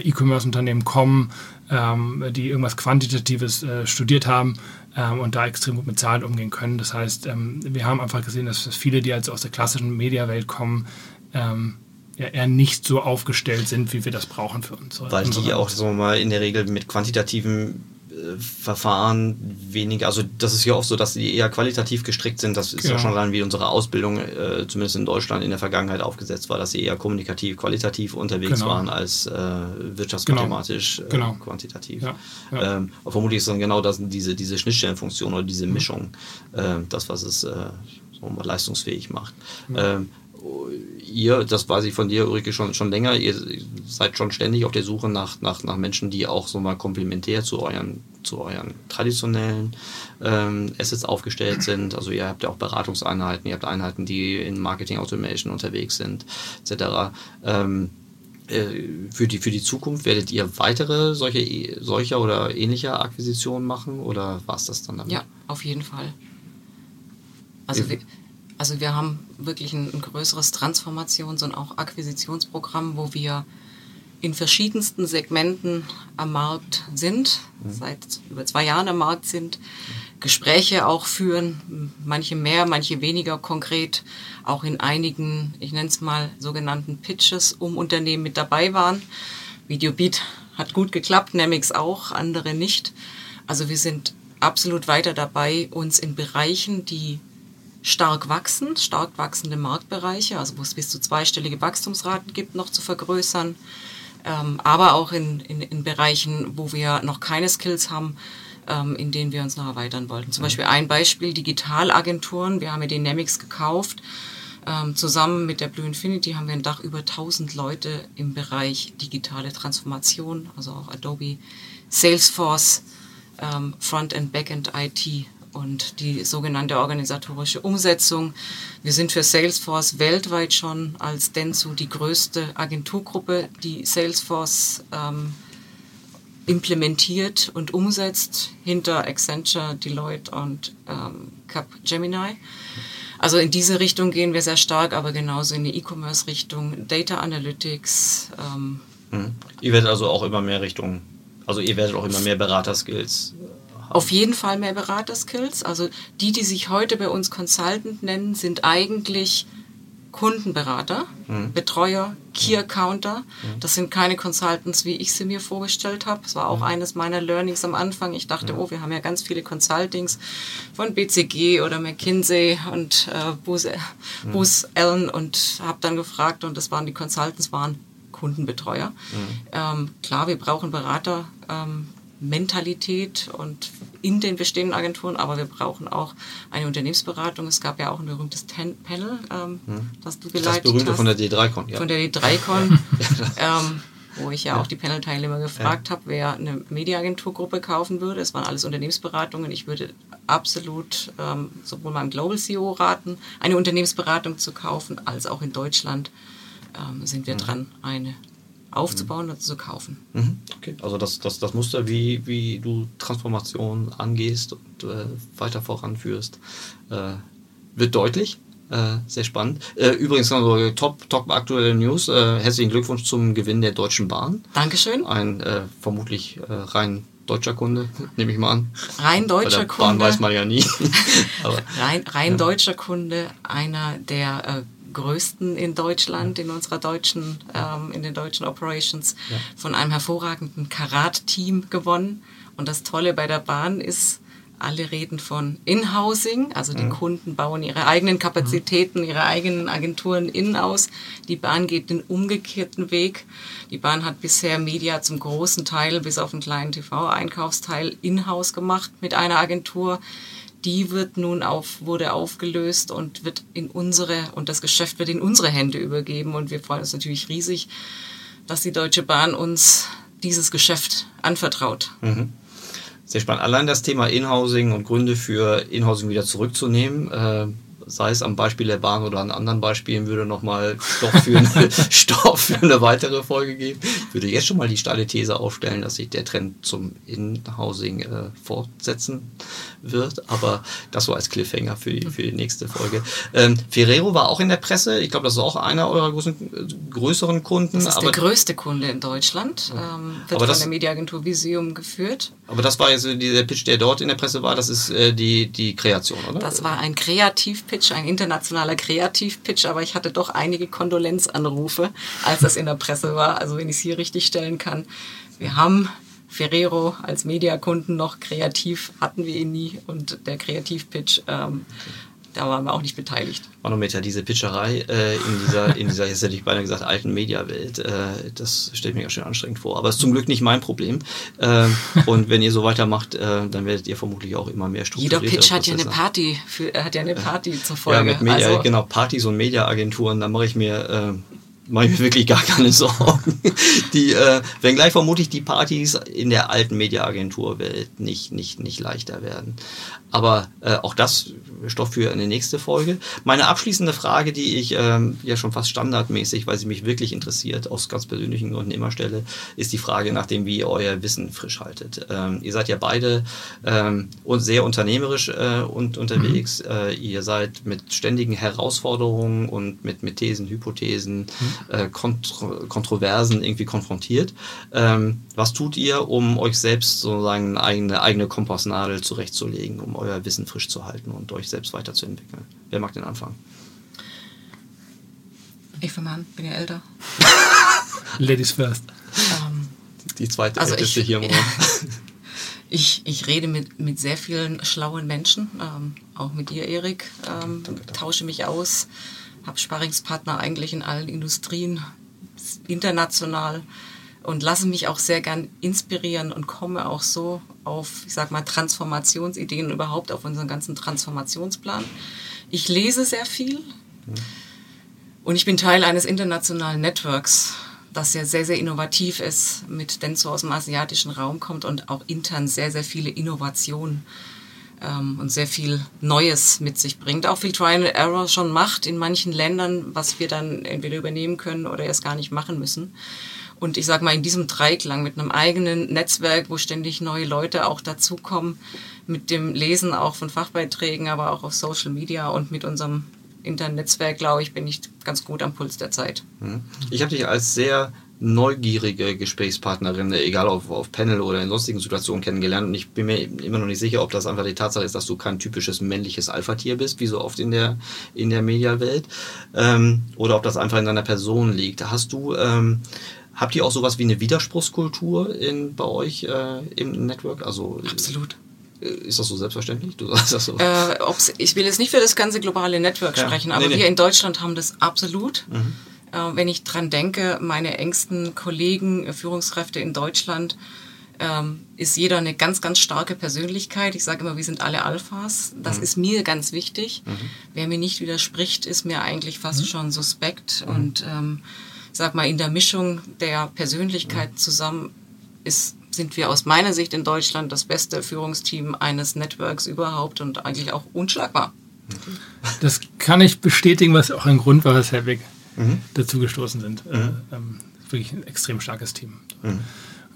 E-Commerce-Unternehmen kommen, ähm, die irgendwas Quantitatives äh, studiert haben ähm, und da extrem gut mit Zahlen umgehen können. Das heißt, ähm, wir haben einfach gesehen, dass, viele, die also aus der klassischen Mediawelt kommen, ähm, ja, eher nicht so aufgestellt sind, wie wir das brauchen für uns. Weil die auch so mal in der Regel mit quantitativen Verfahren weniger, also das ist ja auch so, dass die eher qualitativ gestrickt sind. Das ist ja, ja schon dann, wie unsere Ausbildung, äh, zumindest in Deutschland in der Vergangenheit aufgesetzt war, dass sie eher kommunikativ, qualitativ unterwegs genau. waren als äh, wirtschaftsmathematisch genau. Äh, genau. quantitativ. Ja. Ja. Ähm, vermutlich ist dann genau das, diese, diese Schnittstellenfunktion oder diese mhm. Mischung, äh, das, was es äh, so leistungsfähig macht. Ähm, ihr, das weiß ich von dir, Ulrike, schon, schon länger, ihr seid schon ständig auf der Suche nach, nach, nach Menschen, die auch so mal komplementär zu euren, zu euren traditionellen ähm, Assets aufgestellt sind. Also ihr habt ja auch Beratungseinheiten, ihr habt Einheiten, die in Marketing Automation unterwegs sind, etc. Ähm, äh, für die, für die Zukunft werdet ihr weitere solche, solcher oder ähnlicher Akquisitionen machen oder war es das dann damit? Ja, auf jeden Fall. Also wir, also wir haben wirklich ein, ein größeres Transformations- und auch Akquisitionsprogramm, wo wir in verschiedensten Segmenten am Markt sind, mhm. seit über zwei Jahren am Markt sind, Gespräche auch führen, manche mehr, manche weniger konkret, auch in einigen, ich nenne es mal sogenannten Pitches um Unternehmen mit dabei waren. Videobeat hat gut geklappt, Nemix auch, andere nicht. Also wir sind absolut weiter dabei, uns in Bereichen, die stark wachsen, stark wachsende Marktbereiche, also wo es bis zu zweistellige Wachstumsraten gibt, noch zu vergrößern. Ähm, aber auch in, in, in Bereichen, wo wir noch keine Skills haben, ähm, in denen wir uns noch erweitern wollten. Zum Beispiel ein Beispiel, Digitalagenturen. Wir haben ja Dynamics gekauft. Ähm, zusammen mit der Blue Infinity haben wir ein Dach über 1000 Leute im Bereich digitale Transformation, also auch Adobe, Salesforce, ähm, Front- and Backend IT und die sogenannte organisatorische Umsetzung. Wir sind für Salesforce weltweit schon als Densu die größte Agenturgruppe, die Salesforce ähm, implementiert und umsetzt hinter Accenture, Deloitte und ähm, Capgemini. Also in diese Richtung gehen wir sehr stark, aber genauso in die E-Commerce-Richtung, Data Analytics. Ähm, mhm. Ihr werdet also auch immer mehr Richtung, also ihr werdet auch immer mehr Beraterskills auf jeden Fall mehr Beraterskills. Also die, die sich heute bei uns Consultant nennen, sind eigentlich Kundenberater, mhm. Betreuer, Key Accounter. Mhm. Das sind keine Consultants, wie ich sie mir vorgestellt habe. Das war auch mhm. eines meiner Learnings am Anfang. Ich dachte, mhm. oh, wir haben ja ganz viele Consultings von BCG oder McKinsey und äh, Booz, mhm. Booz Allen und habe dann gefragt und das waren die Consultants, waren Kundenbetreuer. Mhm. Ähm, klar, wir brauchen Berater. Ähm, Mentalität und in den bestehenden Agenturen, aber wir brauchen auch eine Unternehmensberatung. Es gab ja auch ein berühmtes Ten Panel, ähm, hm. das du geleitet das berühmte hast. von der D3Con, ja. Von der D3Con, ähm, wo ich ja, ja. auch die Panel-Teilnehmer gefragt ja. habe, wer eine Mediaagenturgruppe kaufen würde. Es waren alles Unternehmensberatungen. Ich würde absolut ähm, sowohl meinem Global CEO raten, eine Unternehmensberatung zu kaufen, als auch in Deutschland ähm, sind wir mhm. dran, eine aufzubauen mhm. oder zu kaufen. Mhm. Okay, also das, das, das Muster, wie, wie du Transformation angehst und äh, weiter voranführst, äh, wird deutlich. Äh, sehr spannend. Äh, übrigens noch so top, top aktuelle News. Äh, herzlichen Glückwunsch zum Gewinn der Deutschen Bahn. Dankeschön. Ein äh, vermutlich rein deutscher Kunde, nehme ich mal an. Rein deutscher Kunde. Bahn weiß man ja nie. rein rein ja. deutscher Kunde, einer der größten in Deutschland, in unserer deutschen, ähm, in den deutschen Operations, ja. von einem hervorragenden Karat-Team gewonnen. Und das Tolle bei der Bahn ist, alle reden von In-Housing, also die mhm. Kunden bauen ihre eigenen Kapazitäten, ihre eigenen Agenturen in aus. Die Bahn geht den umgekehrten Weg. Die Bahn hat bisher Media zum großen Teil, bis auf einen kleinen TV-Einkaufsteil, in-house gemacht mit einer Agentur die wird nun auf, wurde aufgelöst und wird in unsere, und das Geschäft wird in unsere Hände übergeben. Und wir freuen uns natürlich riesig, dass die Deutsche Bahn uns dieses Geschäft anvertraut. Mhm. Sehr spannend. Allein das Thema Inhousing und Gründe für Inhousing wieder zurückzunehmen, äh, sei es am Beispiel der Bahn oder an anderen Beispielen, würde nochmal Stoff für, eine, Stoff für eine weitere Folge geben. Ich würde jetzt schon mal die steile These aufstellen, dass sich der Trend zum Inhousing äh, fortsetzen wird, aber das so als Cliffhanger für die, für die nächste Folge. Ähm, Ferrero war auch in der Presse, ich glaube, das ist auch einer eurer großen, größeren Kunden. Das ist aber, der größte Kunde in Deutschland, ähm, wird aber von das- der Mediaagentur Visium geführt. aber das war jetzt äh, dieser Pitch, der dort in der Presse war, das ist äh, die, die Kreation, oder? Das war ein Kreativpitch, ein internationaler Kreativpitch, aber ich hatte doch einige Kondolenzanrufe, als das in der Presse war. Also wenn ich es hier richtig stellen kann. Wir haben Ferrero als Mediakunden noch kreativ, hatten wir ihn nie und der Kreativpitch, ähm, da waren wir auch nicht beteiligt. Manometer, diese Pitcherei äh, in dieser, in dieser, jetzt hätte ich beinahe gesagt, alten Mediawelt, äh, das stellt mir ganz schön anstrengend vor. Aber es ist zum Glück nicht mein Problem. Äh, und wenn ihr so weitermacht, äh, dann werdet ihr vermutlich auch immer mehr Jeder strukturierte Pitch hat ja eine. Party, für, äh, hat ja eine Party zur Ja, Folge. mit Media, also, genau, Partys und Mediaagenturen, da mache ich mir, äh, mache ich mir wirklich gar keine Sorgen. Die, äh, wenngleich vermutlich die Partys in der alten Mediaagenturwelt nicht, nicht, nicht leichter werden. Aber äh, auch das Stoff für eine nächste Folge. Meine abschließende Frage, die ich ähm, ja schon fast standardmäßig, weil sie mich wirklich interessiert, aus ganz persönlichen Gründen immer stelle, ist die Frage nach dem, wie ihr euer Wissen frisch haltet. Ähm, ihr seid ja beide ähm, und sehr unternehmerisch äh, und unterwegs. Äh, ihr seid mit ständigen Herausforderungen und mit, mit Thesen, Hypothesen, äh, Kontro Kontroversen irgendwie konfrontiert. Ähm, was tut ihr, um euch selbst sozusagen eine eigene, eigene Kompassnadel zurechtzulegen, um euer Wissen frisch zu halten und euch selbst weiterzuentwickeln? Wer mag den Anfang? ich für Mann, bin ja älter. Ladies first. Ähm, Die zweite Also älteste ich- hier im Raum. Ich, ich rede mit, mit sehr vielen schlauen Menschen, ähm, auch mit dir, Erik, ähm, tausche mich aus, habe Sparringspartner eigentlich in allen Industrien, international und lasse mich auch sehr gern inspirieren und komme auch so auf, ich sag mal, Transformationsideen überhaupt auf unseren ganzen Transformationsplan. Ich lese sehr viel und ich bin Teil eines internationalen Networks, das ja sehr, sehr innovativ ist, mit Denso aus dem asiatischen Raum kommt und auch intern sehr, sehr viele Innovationen ähm, und sehr viel Neues mit sich bringt. Auch viel Trial and Error schon macht in manchen Ländern, was wir dann entweder übernehmen können oder erst gar nicht machen müssen. Und ich sag mal, in diesem Dreiklang mit einem eigenen Netzwerk, wo ständig neue Leute auch dazukommen, mit dem Lesen auch von Fachbeiträgen, aber auch auf Social Media und mit unserem Internetnetzwerk, glaube ich, bin ich ganz gut am Puls der Zeit. Mhm. Ich habe dich als sehr neugierige Gesprächspartnerin, egal auf, auf Panel oder in sonstigen Situationen kennengelernt. Und ich bin mir immer noch nicht sicher, ob das einfach die Tatsache ist, dass du kein typisches männliches Alpha-Tier bist, wie so oft in der, in der Mediawelt, ähm, oder ob das einfach in deiner Person liegt. Hast du, ähm, habt ihr auch sowas wie eine Widerspruchskultur in, bei euch äh, im Network? Also, Absolut. äh, Ist das so selbstverständlich? Du sagst das so. Äh, ich will jetzt nicht für das ganze globale Network Ja, sprechen, nee, aber nee. wir in Deutschland haben das absolut. Mhm. Äh, wenn ich dran denke, meine engsten Kollegen, äh, Führungskräfte in Deutschland, ähm, ist jeder eine ganz, ganz starke Persönlichkeit. Ich sage immer, wir sind alle Alphas. Das Mhm. ist mir ganz wichtig. Wer mir nicht widerspricht, ist mir eigentlich fast schon suspekt. Und ähm, sag mal, in der Mischung der Persönlichkeiten zusammen ist, sind wir aus meiner Sicht in Deutschland das beste Führungsteam eines Networks überhaupt und eigentlich auch unschlagbar. Das kann ich bestätigen, was auch ein Grund war, weshalb wir Mhm. dazu gestoßen sind. Äh, ähm, wirklich ein extrem starkes Team.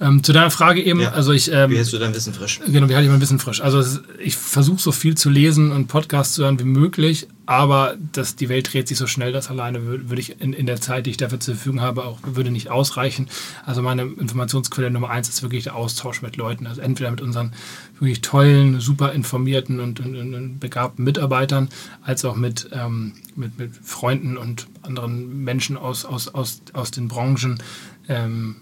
Ähm, zu deiner Frage eben, Ja. also ich. Ähm, Wie hältst du dein Wissen frisch? Genau, wie halte ich mein Wissen frisch? Also es, ich versuche so viel zu lesen und Podcasts zu hören wie möglich, aber dass die Welt dreht sich so schnell, das alleine würde, würde ich in, in der Zeit, die ich dafür zur Verfügung habe, auch würde nicht ausreichen. Also meine Informationsquelle Nummer eins ist wirklich der Austausch mit Leuten. Also entweder mit unseren wirklich tollen, super informierten und, und, und, und begabten Mitarbeitern, als auch mit, ähm, mit, mit Freunden und anderen Menschen aus, aus, aus, aus den Branchen. Ähm,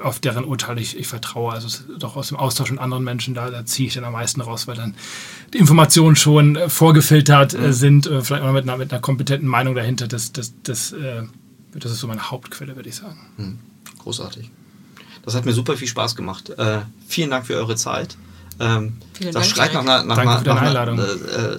auf deren Urteile ich, ich vertraue. Also doch aus dem Austausch mit anderen Menschen, da, da ziehe ich dann am meisten raus, weil dann die Informationen schon äh, vorgefiltert äh, sind, äh, vielleicht auch mit einer, mit einer kompetenten Meinung dahinter. Das, das, das, äh, das ist so meine Hauptquelle, würde ich sagen. Großartig. Das hat mir super viel Spaß gemacht. Äh, vielen Dank für eure Zeit. Ähm, Vielen das Dank, schreit nach, einer, nach, einer, nach, Einladung. einer,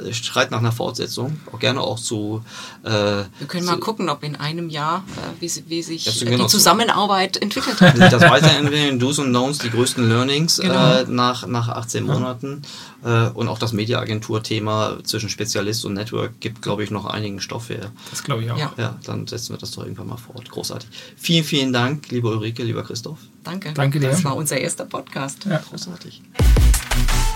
äh, äh, schreit nach einer Fortsetzung. Auch gerne auch zu. Äh, Wir können mal zu, gucken, ob in einem Jahr, äh, wie, wie sich Ja, genau die. Zusammenarbeit entwickelt hat. das weiterentwickeln, Do's und Don'ts, die größten Learnings Genau. äh, nach, nach 18 Monaten. Äh, und auch das Mediaagentur-Thema zwischen Spezialist und Network gibt, glaube ich, noch einigen Stoff her. Das glaube ich auch. Ja. Ja, dann setzen wir das doch irgendwann mal fort. Großartig. Vielen, vielen Dank, liebe Ulrike, lieber Christoph. Danke. Danke dir. Das war unser erster Podcast. Ja. Großartig. Thank you.